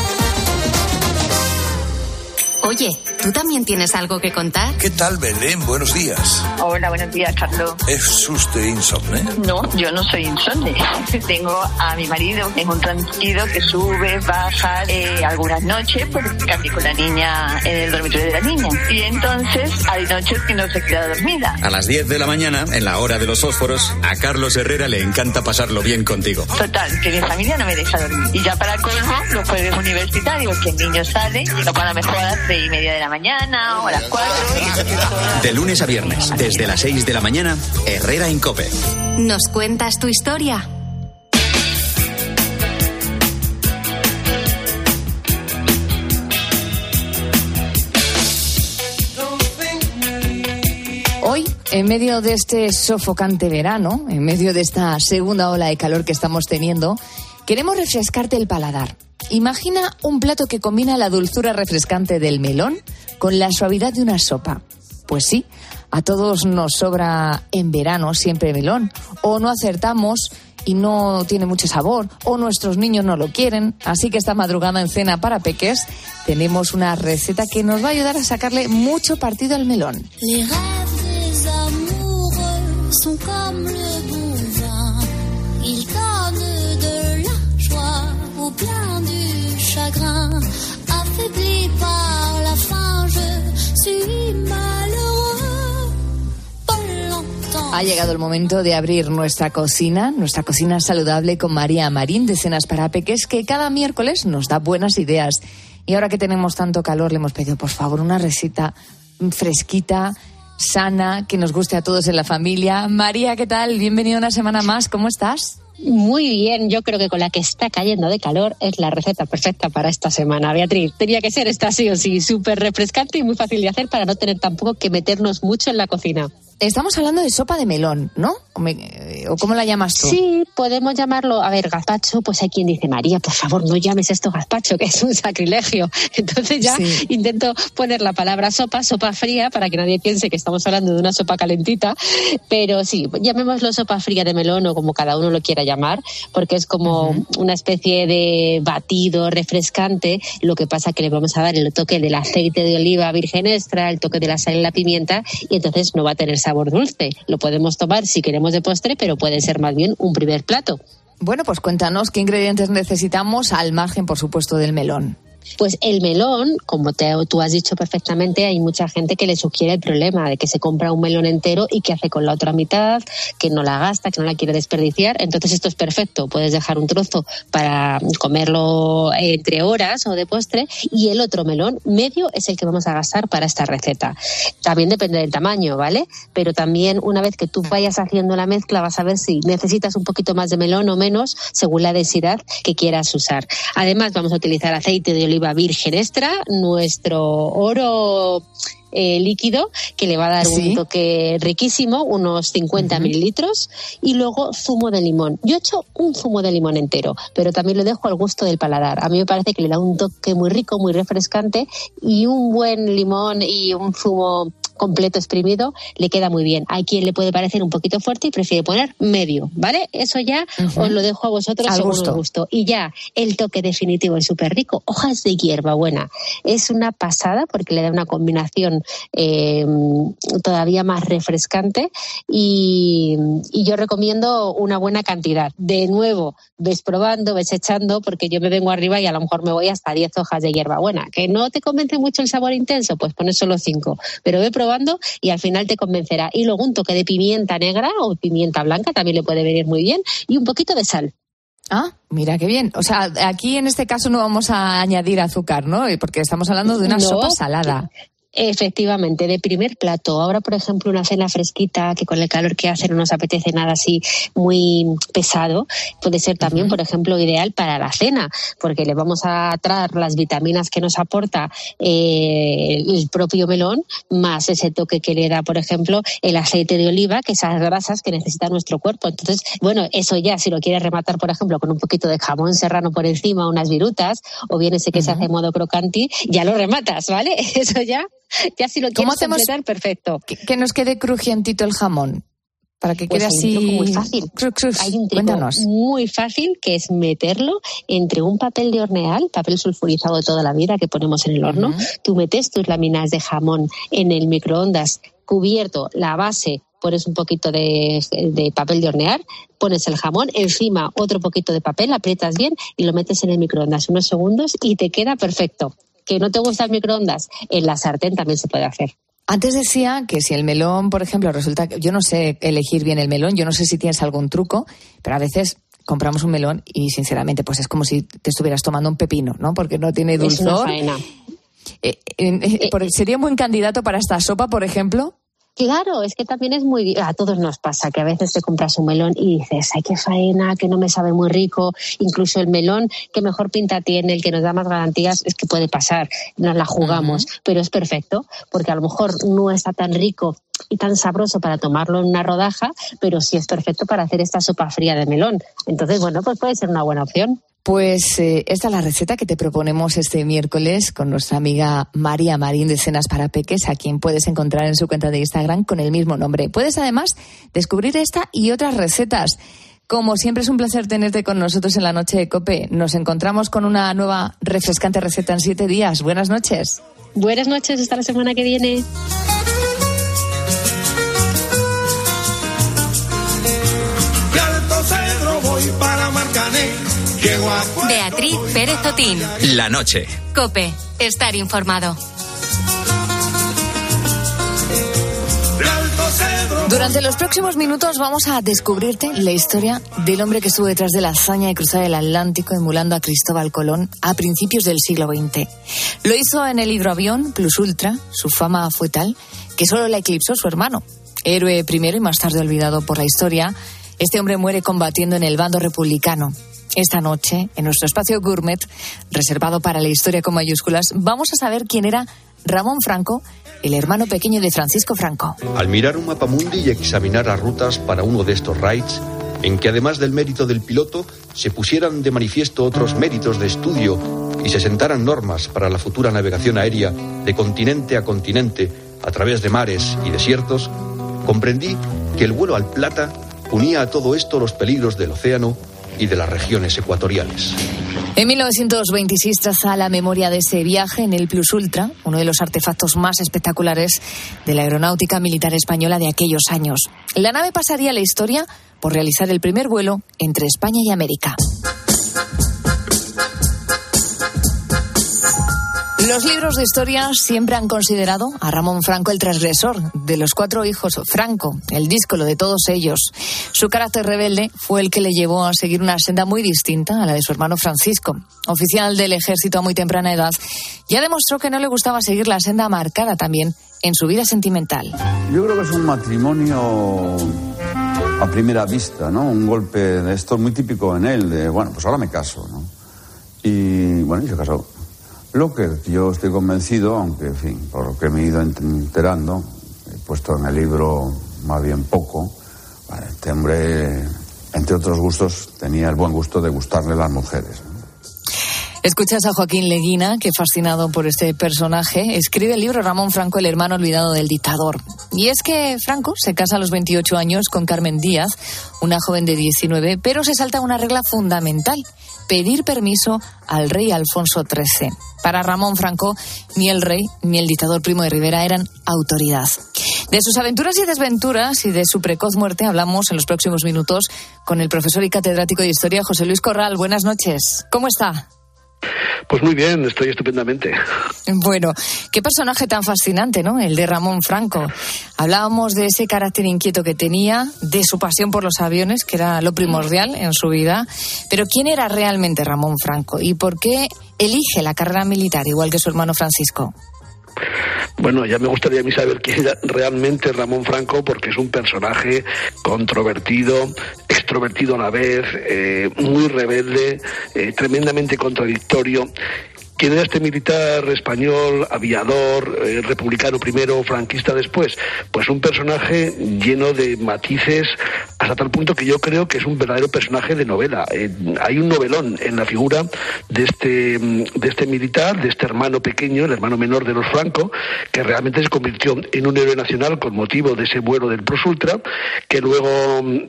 Oye, ¿tú también tienes algo que contar? ¿Qué tal, Belén? Buenos días. Hola, buenos días, Carlos. ¿Es usted insomne? No, yo no soy insomne. Tengo a mi marido, es un tranquilo que sube, baja eh, algunas noches porque cambié con la niña en el dormitorio de la niña. Y entonces hay noches que no se queda dormida. A las 10 de la mañana, en la hora de los fósforos, a Carlos Herrera le encanta pasarlo bien contigo. Total, que mi familia no me deja dormir. Y ya para colmo, los jueves universitarios, que el niño sale, y no para mejor a las seis y media de la mañana o a las cuatro. De lunes a viernes, desde las 6 de la mañana, Herrera en Cope. ¿Nos cuentas tu historia? Hoy, en medio de este sofocante verano, en medio de esta segunda ola de calor que estamos teniendo, queremos refrescarte el paladar. Imagina un plato que combina la dulzura refrescante del melón con la suavidad de una sopa. Pues sí, a todos nos sobra en verano siempre melón, o no acertamos y no tiene mucho sabor, o nuestros niños no lo quieren. Así que esta madrugada en cena para peques tenemos una receta que nos va a ayudar a sacarle mucho partido al melón. Les Ha llegado el momento de abrir nuestra cocina, nuestra cocina saludable con María Marín de Cenas para Peques, que cada miércoles nos da buenas ideas. Y ahora que tenemos tanto calor, le hemos pedido, por favor, una receta fresquita, sana, que nos guste a todos en la familia. María, ¿qué tal? Bienvenida una semana más. ¿Cómo estás? Muy bien, yo creo que con la que está cayendo de calor es la receta perfecta para esta semana. Beatriz, tenía que ser esta sí o sí, súper refrescante y muy fácil de hacer para no tener tampoco que meternos mucho en la cocina. Estamos hablando de sopa de melón, ¿no? ¿O, me- eh, o cómo la llamas tú? Sí, podemos llamarlo, a ver, gazpacho, pues hay quien dice, María, por favor, no llames esto gazpacho, que es un sacrilegio. Entonces ya Sí. intento poner la palabra sopa, sopa fría, para que nadie piense que estamos hablando de una sopa calentita, pero sí, llamémoslo sopa fría de melón o como cada uno lo quiera llamar, porque es como una especie de batido refrescante, lo que pasa que le vamos a dar el toque del aceite de oliva virgen extra, el toque de la sal y la pimienta, y entonces no va a tener sabor dulce. Lo podemos tomar si queremos de postre, pero puede ser más bien un primer plato. Bueno, pues cuéntanos qué ingredientes necesitamos al margen, por supuesto, del melón. Pues el melón, como tú has dicho perfectamente, hay mucha gente que le sugiere el problema de que se compra un melón entero y que hace con la otra mitad, que no la gasta, que no la quiere desperdiciar. Entonces esto es perfecto. Puedes dejar un trozo para comerlo entre horas o de postre y el otro melón medio es el que vamos a gastar para esta receta. También depende del tamaño, ¿vale? Pero también una vez que tú vayas haciendo la mezcla vas a ver si necesitas un poquito más de melón o menos según la densidad que quieras usar. Además vamos a utilizar aceite de oliva virgen extra, nuestro oro eh, líquido que le va a dar Sí. un toque riquísimo, unos 50 mililitros, y luego zumo de limón. Yo he hecho un zumo de limón entero, pero también lo dejo al gusto del paladar. A mí me parece que le da un toque muy rico, muy refrescante, y un buen limón y un zumo completo exprimido le queda muy bien. Hay quien le puede parecer un poquito fuerte y prefiere poner medio, ¿vale? Eso ya os lo dejo a vosotros Al según gusto. Y ya, el toque definitivo, el súper rico, hojas de hierbabuena. Es una pasada porque le da una combinación eh, todavía más refrescante y, y yo recomiendo una buena cantidad. De nuevo, ves probando, ves echando, porque yo me vengo arriba y a lo mejor me voy hasta 10 hojas de hierbabuena. ¿Que no te convence mucho el sabor intenso? Pues pones solo 5. Pero ve probando y al final te convencerá. Y luego un toque de pimienta negra o pimienta blanca también le puede venir muy bien y un poquito de sal. Ah, mira qué bien. O sea, aquí en este caso no vamos a añadir azúcar, ¿no? Porque estamos hablando de una No. sopa salada. Efectivamente, de primer plato. Ahora, por ejemplo, una cena fresquita que con el calor que hace no nos apetece nada así muy pesado, puede ser también, por ejemplo, ideal para la cena, porque le vamos a traer las vitaminas que nos aporta eh, el propio melón, más ese toque que le da, por ejemplo, el aceite de oliva, que esas grasas que necesita nuestro cuerpo. Entonces, bueno, eso ya, si lo quieres rematar, por ejemplo, con un poquito de jamón serrano por encima, unas virutas, o bien ese que se hace en modo crocanti, ya lo rematas, ¿vale? Eso ya ya si lo ¿Cómo hacemos completar, perfecto. Que, que nos quede crujientito el jamón. Para que Pues quede un así. muy fácil. Crux, crux. Hay un truco Cuéntanos. muy fácil que es meterlo entre un papel de hornear, papel sulfurizado de toda la vida que ponemos en el horno. Tú metes tus láminas de jamón en el microondas cubierto, la base, pones un poquito de, de papel de hornear, pones el jamón, encima otro poquito de papel, aprietas bien y lo metes en el microondas unos segundos y te queda perfecto. Que no te gusta el microondas, en la sartén también se puede hacer. Antes decía que si el melón, por ejemplo, resulta que yo no sé elegir bien el melón, yo no sé si tienes algún truco, pero a veces compramos un melón y sinceramente pues es como si te estuvieras tomando un pepino, ¿no? Porque no tiene Es una dulzor. faena. Eh, eh, eh, por- ¿Sería un buen candidato para esta sopa, por ejemplo? Claro, es que también es muy... A todos nos pasa que a veces te compras un melón y dices, ay, qué faena, que no me sabe muy rico. Incluso el melón que mejor pinta tiene, el que nos da más garantías, es que puede pasar, nos la jugamos. Pero es perfecto, porque a lo mejor no está tan rico tan sabroso para tomarlo en una rodaja, pero sí es perfecto para hacer esta sopa fría de melón. Entonces, bueno, pues puede ser una buena opción. Pues eh, esta es la receta que te proponemos este miércoles con nuestra amiga María Marín de Cenas para Peques, a quien puedes encontrar en su cuenta de Instagram con el mismo nombre. Puedes además descubrir esta y otras recetas. Como siempre es un placer tenerte con nosotros en la noche de Cope. Nos encontramos con una nueva refrescante receta en siete días. Buenas noches. Buenas noches, hasta la semana que viene. Beatriz Pérez Otín. La noche. Cope. Estar informado. Durante los próximos minutos vamos a descubrirte la historia del hombre que estuvo detrás de la hazaña de cruzar el Atlántico emulando a Cristóbal Colón a principios del siglo XX. Lo hizo en el hidroavión Plus Ultra. Su fama fue tal que solo la eclipsó su hermano. Héroe primero y más tarde olvidado por la historia, este hombre muere combatiendo en el bando republicano. Esta noche, en nuestro espacio gourmet, reservado para la historia con mayúsculas, vamos a saber quién era Ramón Franco, el hermano pequeño de Francisco Franco. Al mirar un mapa mundi y examinar las rutas para uno de estos raids, en que además del mérito del piloto se pusieran de manifiesto otros méritos de estudio y se sentaran normas para la futura navegación aérea de continente a continente a través de mares y desiertos, comprendí que el vuelo al Plata unía a todo esto los peligros del océano y de las regiones ecuatoriales. En 1926 traza la memoria de ese viaje en el Plus Ultra, uno de los artefactos más espectaculares de la aeronáutica militar española de aquellos años. La nave pasaría a la historia por realizar el primer vuelo entre España y América. Los libros de historia siempre han considerado a Ramón Franco el transgresor de los cuatro hijos Franco, el díscolo de todos ellos. Su carácter rebelde fue el que le llevó a seguir una senda muy distinta a la de su hermano Francisco. Oficial del ejército a muy temprana edad, ya demostró que no le gustaba seguir la senda marcada también en su vida sentimental. Yo creo que es un matrimonio a primera vista, ¿no? Un golpe de esto muy típico en él, de, bueno, pues ahora me caso, ¿no? Y, bueno, y se casó. Lo que yo estoy convencido, aunque, en fin, por lo que me he ido enterando, he puesto en el libro más bien poco, este hombre, entre otros gustos, tenía el buen gusto de gustarle las mujeres. Escuchas a Joaquín Leguina, que fascinado por este personaje, escribe el libro Ramón Franco, el hermano olvidado del dictador. Y es que Franco se casa a los 28 años con Carmen Díaz, una joven de 19, pero se salta una regla fundamental, pedir permiso al rey Alfonso XIII. Para Ramón Franco, ni el rey ni el dictador Primo de Rivera eran autoridad. De sus aventuras y desventuras y de su precoz muerte hablamos en los próximos minutos con el profesor y catedrático de historia José Luis Corral. Buenas noches. ¿Cómo está? Pues muy bien, estoy estupendamente. Bueno, qué personaje tan fascinante, ¿no? El de Ramón Franco. Hablábamos de ese carácter inquieto que tenía, de su pasión por los aviones, que era lo primordial en su vida. Pero ¿quién era realmente Ramón Franco? ¿Y por qué elige la carrera militar, igual que su hermano Francisco? Bueno, ya me gustaría a mí saber quién era realmente Ramón Franco, porque es un personaje controvertido, extrovertido a la vez, eh, muy rebelde, eh, tremendamente contradictorio. ¿Quién era este militar español, aviador, eh, republicano primero, franquista después? Pues un personaje lleno de matices hasta tal punto que yo creo que es un verdadero personaje de novela. Eh, hay un novelón en la figura de este, de este militar, de este hermano pequeño, el hermano menor de los Franco, que realmente se convirtió en un héroe nacional con motivo de ese vuelo del Plus Ultra, que luego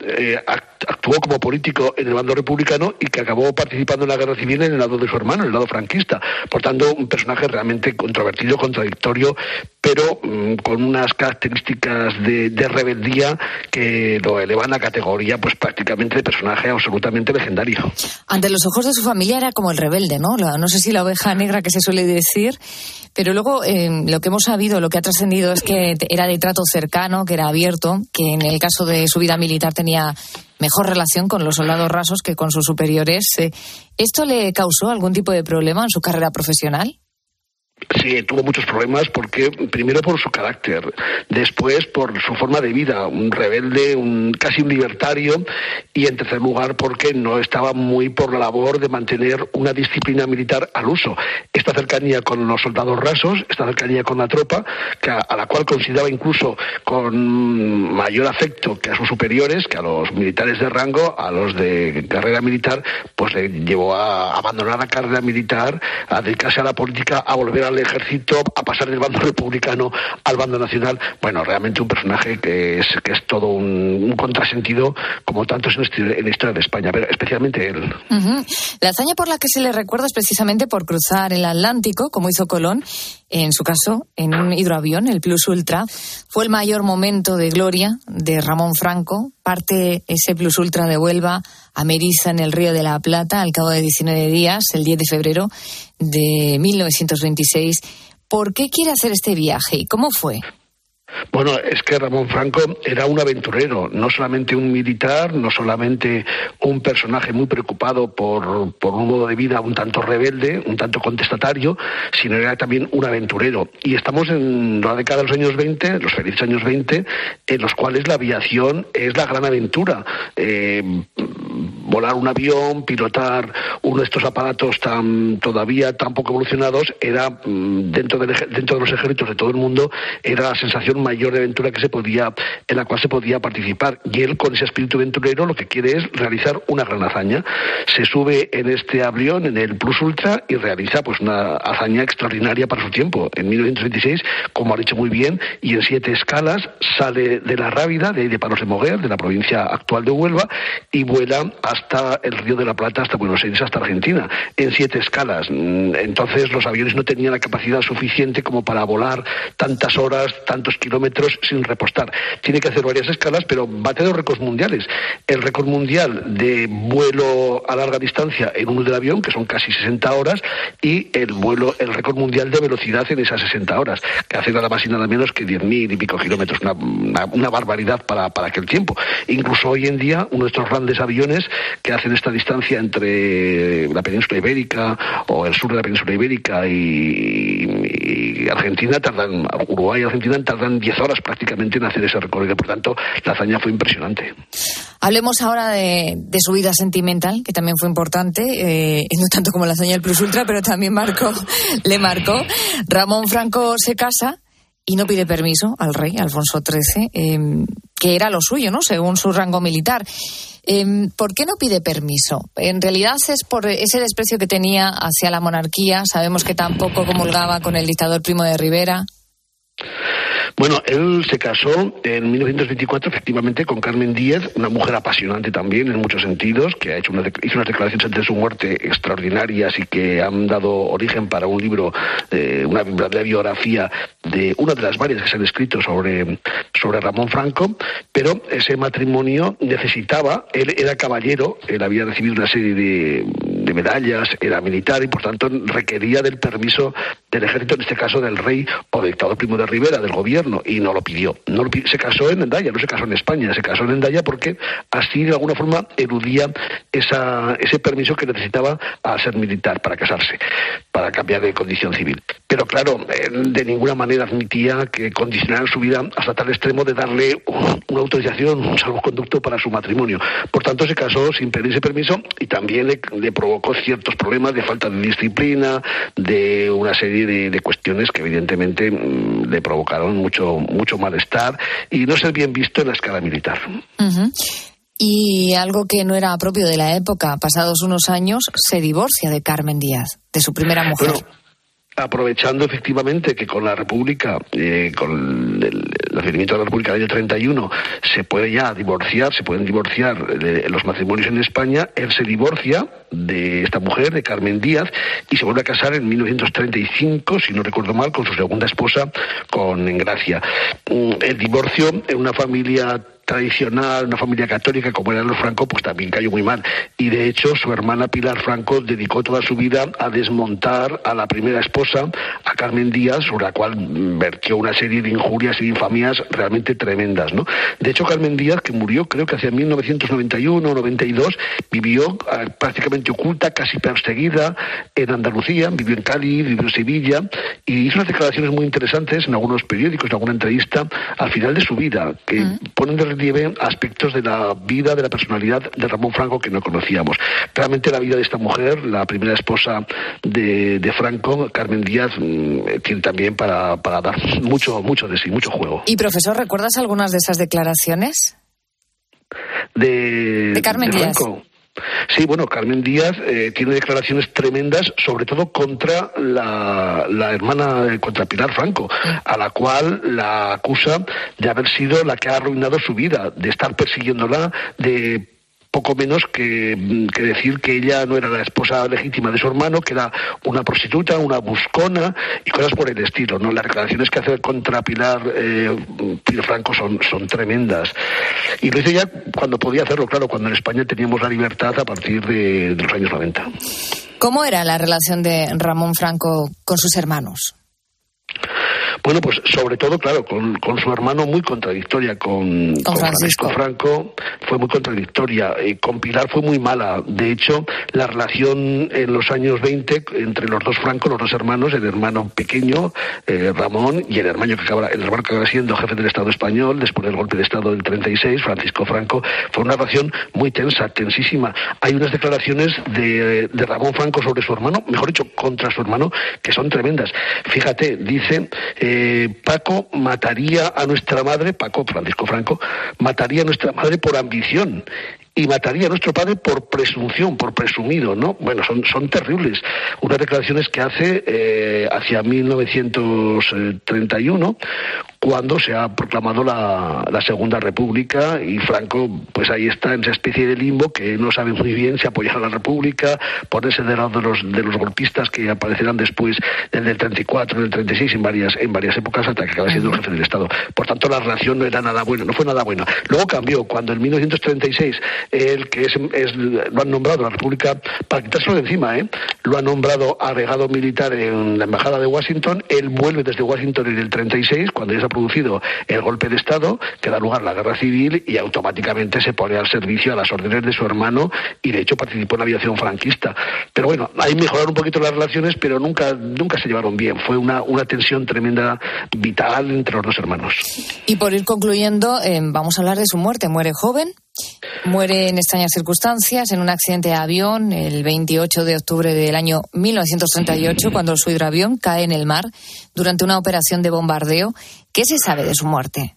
eh, act- actuó como político en el bando republicano y que acabó participando en la guerra civil en el lado de su hermano, en el lado franquista. Por tanto, un personaje realmente controvertido, contradictorio, pero mm, con unas características de, de rebeldía que lo elevan a categoría, pues prácticamente de personaje absolutamente legendario. Ante los ojos de su familia era como el rebelde, ¿no? No sé si la oveja negra que se suele decir, pero luego eh, lo que hemos sabido, lo que ha trascendido es que era de trato cercano, que era abierto, que en el caso de su vida militar tenía mejor relación con los soldados rasos que con sus superiores. Eh, ¿Esto le causó algún tipo de problema en su carrera profesional? Sí, tuvo muchos problemas porque primero por su carácter, después por su forma de vida, un rebelde, un casi un libertario y en tercer lugar porque no estaba muy por la labor de mantener una disciplina militar al uso. Esta cercanía con los soldados rasos, esta cercanía con la tropa, que a, a la cual consideraba incluso con mayor afecto que a sus superiores, que a los militares de rango, a los de carrera militar, pues le llevó a abandonar la carrera militar, a dedicarse a la política, a volver al ejército, a pasar del bando republicano al bando nacional. Bueno, realmente un personaje que es, que es todo un, contrasentido, como tantos en, historia- en la historia de España, pero especialmente él. La hazaña por la que se le recuerda es precisamente por cruzar el Atlántico, como hizo Colón, en su caso, en un hidroavión, el Plus Ultra. Fue el mayor momento de gloria de Ramón Franco. Parte ese Plus Ultra de Huelva a Meriza en el Río de la Plata al cabo de 19 días, el 10 de febrero de 1926. ¿Por qué quiere hacer este viaje y cómo fue? Bueno, es que Ramón Franco era un aventurero, no solamente un militar, no solamente un personaje muy preocupado por, por un modo de vida un tanto rebelde, un tanto contestatario, sino era también un aventurero. Y estamos en la década de los años 20, los felices años 20, en los cuales la aviación es la gran aventura. Eh, volar un avión, pilotar uno de estos aparatos tan todavía tan poco evolucionados, era mm, dentro, del dentro de los ejércitos de todo el mundo, era la sensación mayor de aventura que se podía, en la cual se podía participar. Y él, con ese espíritu aventurero, lo que quiere es realizar una gran hazaña. Se sube en este avión, en el Plus Ultra, y realiza pues una hazaña extraordinaria para su tiempo. En 1926, como ha dicho muy bien, y en siete escalas, sale de la Rábida, de, de Palos de Moguer, de la provincia actual de Huelva, y vuela hasta el Río de la Plata, hasta Buenos Aires, hasta Argentina, en siete escalas. Mm, Entonces los aviones no tenían la capacidad suficiente como para volar tantas horas, tantos kilómetros sin repostar. Tiene que hacer varias escalas, pero bate dos récords mundiales. El récord mundial de vuelo a larga distancia en uno del avión, que son casi 60 horas, y el vuelo, el récord mundial de velocidad en esas 60 horas, que hace nada más y nada menos que 10.000 y pico kilómetros, una, una- barbaridad para, para aquel tiempo. Incluso hoy en día, estos grandes aviones que hacen esta distancia entre la península ibérica o el sur de la península ibérica y, y Argentina, tardan, Uruguay y Argentina tardan 10 horas prácticamente en hacer ese recorrido. Por tanto, la hazaña fue impresionante. Hablemos ahora de, de su vida sentimental, que también fue importante, eh, no tanto como la hazaña del Plus Ultra, pero también marcó, le marcó. Ramón Franco se casa y no pide permiso al rey Alfonso XIII, eh, que era lo suyo, ¿no? Según su rango militar. Eh, ¿Por qué no pide permiso? En realidad es por ese desprecio que tenía hacia la monarquía. Sabemos que tampoco comulgaba con el dictador Primo de Rivera. Bueno, él se casó en 1924 efectivamente con Carmen Díez, una mujer apasionante también en muchos sentidos, que ha hecho una, hizo unas declaraciones antes de su muerte extraordinarias y que han dado origen para un libro, eh, una verdadera biografía de una de las varias que se han escrito sobre, sobre Ramón Franco, pero ese matrimonio necesitaba, él era caballero, él había recibido una serie de, de medallas, era militar y por tanto requería del permiso del ejército, en este caso del rey o del dictador Primo de Rivera, del gobierno, y no lo pidió. No. Se casó en Endaya, no se casó en España, se casó en Endaya porque así de alguna forma eludía esa, ese permiso que necesitaba al ser militar para casarse, para cambiar de condición civil. Pero claro, de ninguna manera admitía que condicionaran su vida hasta tal extremo de darle una autorización, un salvoconducto para su matrimonio. Por tanto, se casó sin pedir ese permiso y también le, le provocó ciertos problemas de falta de disciplina, de una serie de, de cuestiones que evidentemente mm, le provocaron mucho, mucho malestar y no ser bien visto en la escala militar. Y algo que no era propio de la época, pasados unos años, se divorcia de Carmen Díaz, de su primera mujer. Bueno, aprovechando efectivamente que con la República, eh, con el, el nacimiento de la República del año 31, se puede ya divorciar, se pueden divorciar eh, los matrimonios en España, él se divorcia de esta mujer, de Carmen Díaz, y se vuelve a casar en 1935, si no recuerdo mal, con su segunda esposa, con Engracia. Mm, El divorcio en una familia tradicional, una familia católica como eran los Franco, pues también cayó muy mal. Y de hecho, su hermana Pilar Franco dedicó toda su vida a desmontar a la primera esposa, a Carmen Díaz, sobre la cual vertió una serie de injurias y infamías realmente tremendas, ¿no? De hecho, Carmen Díaz, que murió creo que hacia 1991 o 92, vivió eh, prácticamente oculta, casi perseguida en Andalucía, vivió en Cádiz, vivió en Sevilla, y hizo unas declaraciones muy interesantes en algunos periódicos, en alguna entrevista, al final de su vida, que ponen de relieve aspectos de la vida, de la personalidad de Ramón Franco que no conocíamos. Realmente la vida de esta mujer, la primera esposa de, de Franco, Carmen Díaz, mm, tiene también para, para dar mucho, mucho de sí, mucho juego. Y profesor, ¿recuerdas algunas de esas declaraciones? De, De Carmen Díaz. Franco. Sí, bueno, Carmen Díaz eh, tiene declaraciones tremendas, sobre todo contra la, hermana, eh, contra Pilar Franco, a la cual la acusa de haber sido la que ha arruinado su vida, de estar persiguiéndola, de poco menos que, mm, que decir que ella no era la esposa legítima de su hermano, que era una prostituta, una buscona y cosas por el estilo. ¿no? Las declaraciones que hace contra Pilar, eh, Pilar Franco son, son tremendas. Y lo hice ya cuando podía hacerlo, claro, cuando en España teníamos la libertad a partir de, de los años 90. ¿Cómo era la relación de Ramón Franco con sus hermanos? Bueno, pues sobre todo, claro, con, con su hermano muy contradictoria, con, Con Francisco. Franco fue muy contradictoria, y con Pilar fue muy mala. De hecho, la relación en los años 20 entre los dos Franco, los dos hermanos, el hermano pequeño, eh, Ramón, y el hermano, que acaba, el hermano que acaba siendo jefe del Estado español, después del golpe de Estado del 36, Francisco Franco, fue una relación muy tensa, tensísima. Hay unas declaraciones de, de Ramón Franco sobre su hermano, mejor dicho, contra su hermano, que son tremendas. Fíjate, dice, eh, Paco mataría a nuestra madre, Paco Francisco Franco, mataría a nuestra madre por ambición y mataría a nuestro padre por presunción, por presumido, ¿no? Bueno, son, son terribles. Unas declaraciones que hace eh, hacia 1931, cuando se ha proclamado la, la Segunda República y Franco, pues ahí está en esa especie de limbo que no sabe muy bien si apoyar a la República, ponerse del lado de los, de los golpistas que aparecerán después del, del 34, del 36, en varias, en varias épocas, hasta que acaba siendo el jefe del Estado. Por tanto, la relación no era nada buena, no fue nada buena. Luego cambió, cuando en 1936 el que es, lo han nombrado la República, para quitárselo de encima, ¿eh? lo ha nombrado agregado militar en la Embajada de Washington, él vuelve desde Washington en el 36, cuando ya se ha producido el golpe de Estado, que da lugar a la guerra civil y automáticamente se pone al servicio a las órdenes de su hermano y de hecho participó en la aviación franquista. Pero bueno, ahí mejoraron un poquito las relaciones, pero nunca, nunca se llevaron bien. Fue una, una tensión tremenda, vital entre los dos hermanos. Y por ir concluyendo, eh, vamos a hablar de su muerte. Muere joven, muere en extrañas circunstancias, en un accidente de avión el 28 de octubre del año 1938, cuando su hidroavión cae en el mar durante una operación de bombardeo. ¿Qué se sabe de su muerte?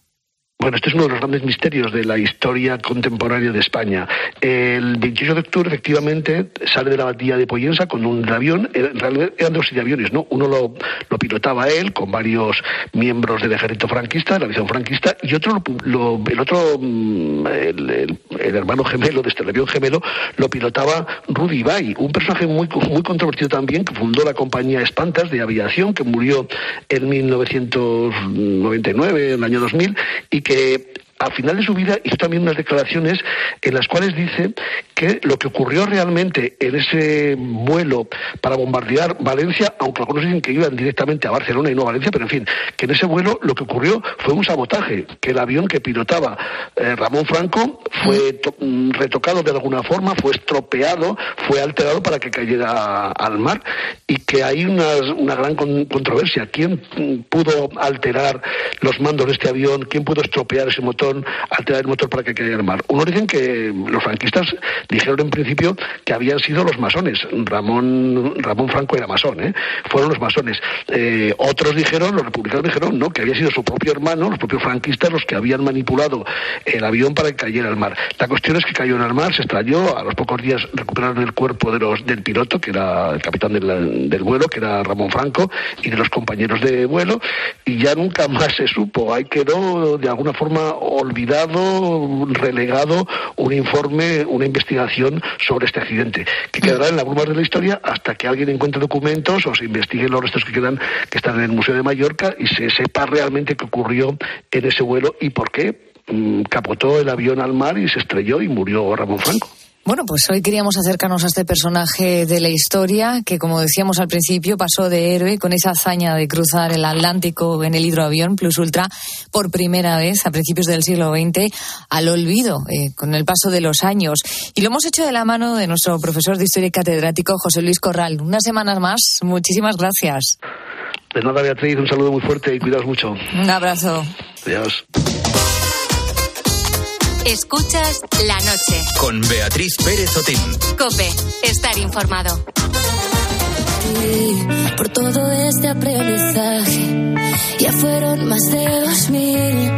Bueno, este es uno de los grandes misterios de la historia contemporánea de España. El 28 de octubre, efectivamente, sale de la batalla de Poyensa con un avión. En realidad eran dos aviones, ¿no? Uno lo, lo pilotaba él con varios miembros del ejército franquista, de la aviación franquista, y otro, lo- el otro, mm, el, el- el hermano gemelo de este avión gemelo, lo pilotaba Rudy Bay, un personaje muy, muy controvertido también, que fundó la compañía Espantas de aviación, que murió en 1999, en el año 2000, y que al final de su vida hizo también unas declaraciones en las cuales dice que lo que ocurrió realmente en ese vuelo para bombardear Valencia, aunque algunos dicen que iban directamente a Barcelona y no a Valencia, pero en fin, que en ese vuelo lo que ocurrió fue un sabotaje, que el avión que pilotaba eh, Ramón Franco fue to- mm, retocado de alguna forma, fue estropeado, fue alterado para que cayera al mar y que hay una, una gran con- controversia. ¿Quién mm, pudo alterar los mandos de este avión? ¿Quién pudo estropear ese motor, alterar el motor para que cayera al mar? Unos dicen que los franquistas dijeron en principio que habían sido los masones. Ramón, Ramón Franco era masón, ¿eh? fueron los masones. Eh, otros dijeron, los republicanos dijeron, no, que había sido su propio hermano, los propios franquistas, los que habían manipulado el avión para que cayera al mar. La cuestión es que cayó en el mar, se extrañó, a los pocos días recuperaron el cuerpo de los, del piloto, que era el capitán del, del vuelo, que era Ramón Franco, y de los compañeros de vuelo, y ya nunca más se supo. Ahí quedó de alguna forma olvidado, relegado un informe, una investigación sobre este accidente, que quedará en las brumas de la historia hasta que alguien encuentre documentos o se investiguen los restos que quedan, que están en el Museo de Mallorca, y se sepa realmente qué ocurrió en ese vuelo y por qué mm, capotó el avión al mar y se estrelló y murió Ramón Franco. Bueno, pues hoy queríamos acercarnos a este personaje de la historia que, como decíamos al principio, pasó de héroe con esa hazaña de cruzar el Atlántico en el hidroavión Plus Ultra por primera vez a principios del siglo XX al olvido eh, con el paso de los años. Y lo hemos hecho de la mano de nuestro profesor de historia y catedrático José Luis Corral. Unas semanas más, muchísimas gracias. De nada, Beatriz, un saludo muy fuerte y cuidaos mucho. Un abrazo. Adiós. Escuchas la noche. Con Beatriz Pérez Otín. Cope, estar informado. por todo este aprendizaje. Ya fueron más de dos mil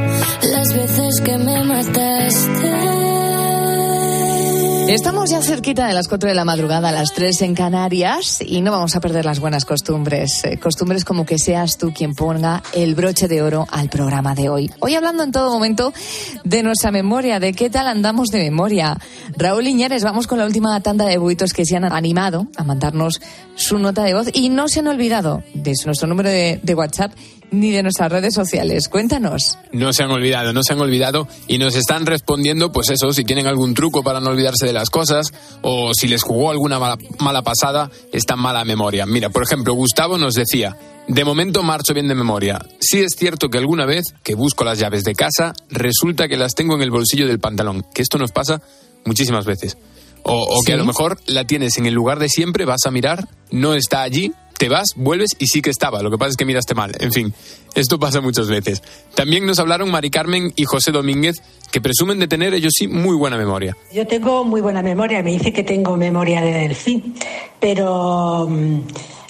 las veces que me mataste. Estamos ya cerquita de las 4 de la madrugada, a las 3 en Canarias, y no vamos a perder las buenas costumbres. Eh, costumbres como que seas tú quien ponga el broche de oro al programa de hoy. Hoy hablando en todo momento de nuestra memoria, de qué tal andamos de memoria. Raúl Iñárez, vamos con la última tanda de buitos que se han animado a mandarnos su nota de voz y no se han olvidado de nuestro número de WhatsApp ni de nuestras redes sociales. Cuéntanos. No se han olvidado, no se han olvidado y nos están respondiendo, pues eso, si tienen algún truco para no olvidarse de las cosas o si les jugó alguna mala, mala pasada esta mala memoria. Mira, por ejemplo, Gustavo nos decía, de momento marcho bien de memoria. Sí es cierto que alguna vez que busco las llaves de casa, resulta que las tengo en el bolsillo del pantalón, que esto nos pasa muchísimas veces. O, o que a lo mejor la tienes en el lugar de siempre, vas a mirar, no está allí, te vas, vuelves y sí que estaba. Lo que pasa es que miraste mal. En fin, esto pasa muchas veces. También nos hablaron Mari Carmen y José Domínguez, que presumen de tener ellos sí muy buena memoria. Yo tengo muy buena memoria, me dice que tengo memoria de delfín, pero mm,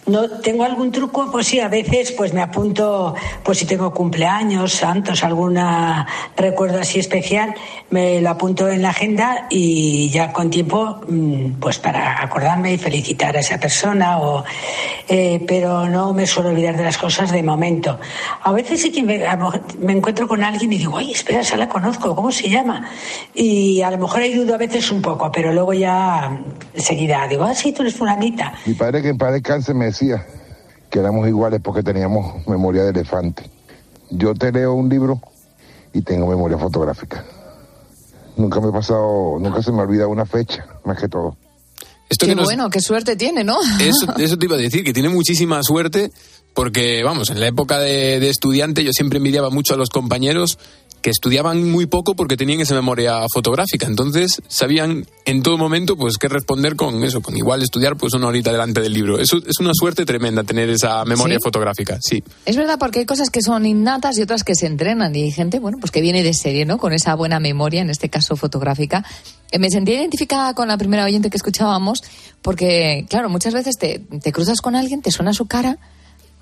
no tengo algún truco, pues sí, a veces pues me apunto, pues si tengo cumpleaños, santos, alguna recuerdo así especial, me lo apunto en la agenda y ya con tiempo, mm, pues para acordarme y felicitar a esa persona, o, eh, pero no me suelo olvidar de las cosas de momento. A veces sí que me, encuentro con alguien y digo, ay, espera, esa la conozco, ¿cómo se llama? Y a lo mejor ahí dudo a veces un poco, pero luego ya mm, enseguida digo, ah, sí, tú eres fulanita. Mi padre, que en paz descanse, me decía que éramos iguales porque teníamos memoria de elefante. Yo te leo un libro y tengo memoria fotográfica. Nunca me he pasado, nunca se me ha olvidado una fecha, más que todo. Esto qué que nos- bueno, qué suerte tiene, ¿no? Eso, eso te iba a decir, que tiene muchísima suerte porque, vamos, en la época de, de estudiante yo siempre envidiaba mucho a los compañeros que estudiaban muy poco porque tenían esa memoria fotográfica. Entonces sabían en todo momento pues qué responder con eso, con igual estudiar pues una horita delante del libro. Eso es una suerte tremenda tener esa memoria ¿Sí? fotográfica, sí. Es verdad, porque hay cosas que son innatas y otras que se entrenan. Y hay gente, bueno, pues que viene de serie, ¿no? Con esa buena memoria, en este caso fotográfica. Eh, Me sentía identificada con la primera oyente que escuchábamos, porque, claro, muchas veces te, te cruzas con alguien, te suena su cara,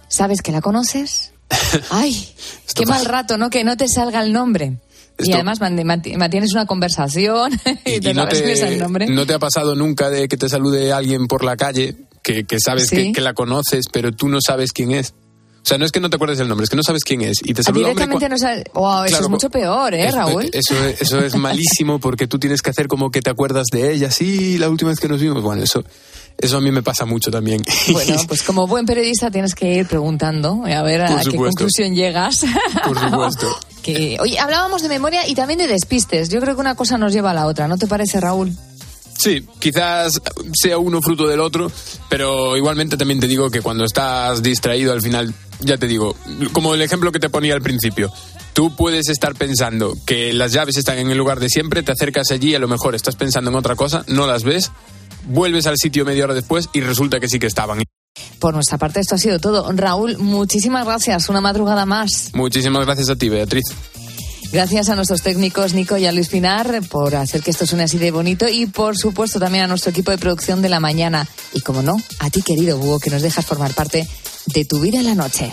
sabes que la conoces. ¡Ay! ¡Qué mal rato, ¿no? Que no te salga el nombre. Y Esto- además mant- mant- mantienes una conversación y, te Y no sabes quién es el nombre. ¿No te ha pasado nunca de que te salude alguien por la calle, que, que sabes Sí. que, que la conoces, pero tú no sabes quién es? O sea, no es que no te acuerdes del nombre, es que no sabes quién es. Y te saluda hombre, Directamente no sabes. Wow, eso Claro, es mucho peor, ¿eh, Raúl? Eso, eso es malísimo porque tú tienes que hacer como que te acuerdas de ella. Sí, la última vez que nos vimos. Bueno, eso, Eso a mí me pasa mucho también. Bueno, pues como buen periodista tienes que ir preguntando a ver a qué conclusión llegas. Por supuesto. que, oye, hablábamos de memoria y también de despistes. Yo creo que una cosa nos lleva a la otra, ¿no te parece, Raúl? Sí, quizás sea uno fruto del otro, pero igualmente también te digo que cuando estás distraído al final, ya te digo, como el ejemplo que te ponía al principio, tú puedes estar pensando que las llaves están en el lugar de siempre, te acercas allí, a lo mejor estás pensando en otra cosa, no las ves, vuelves al sitio media hora después y resulta que sí que estaban. Por nuestra parte esto ha sido todo. Raúl, muchísimas gracias, una madrugada más. Muchísimas gracias a ti, Beatriz. Gracias a nuestros técnicos Nico y a Luis Pinar por hacer que esto suene así de bonito y por supuesto también a nuestro equipo de producción de la mañana y como no, a ti querido Búho que nos dejas formar parte de tu vida en la noche.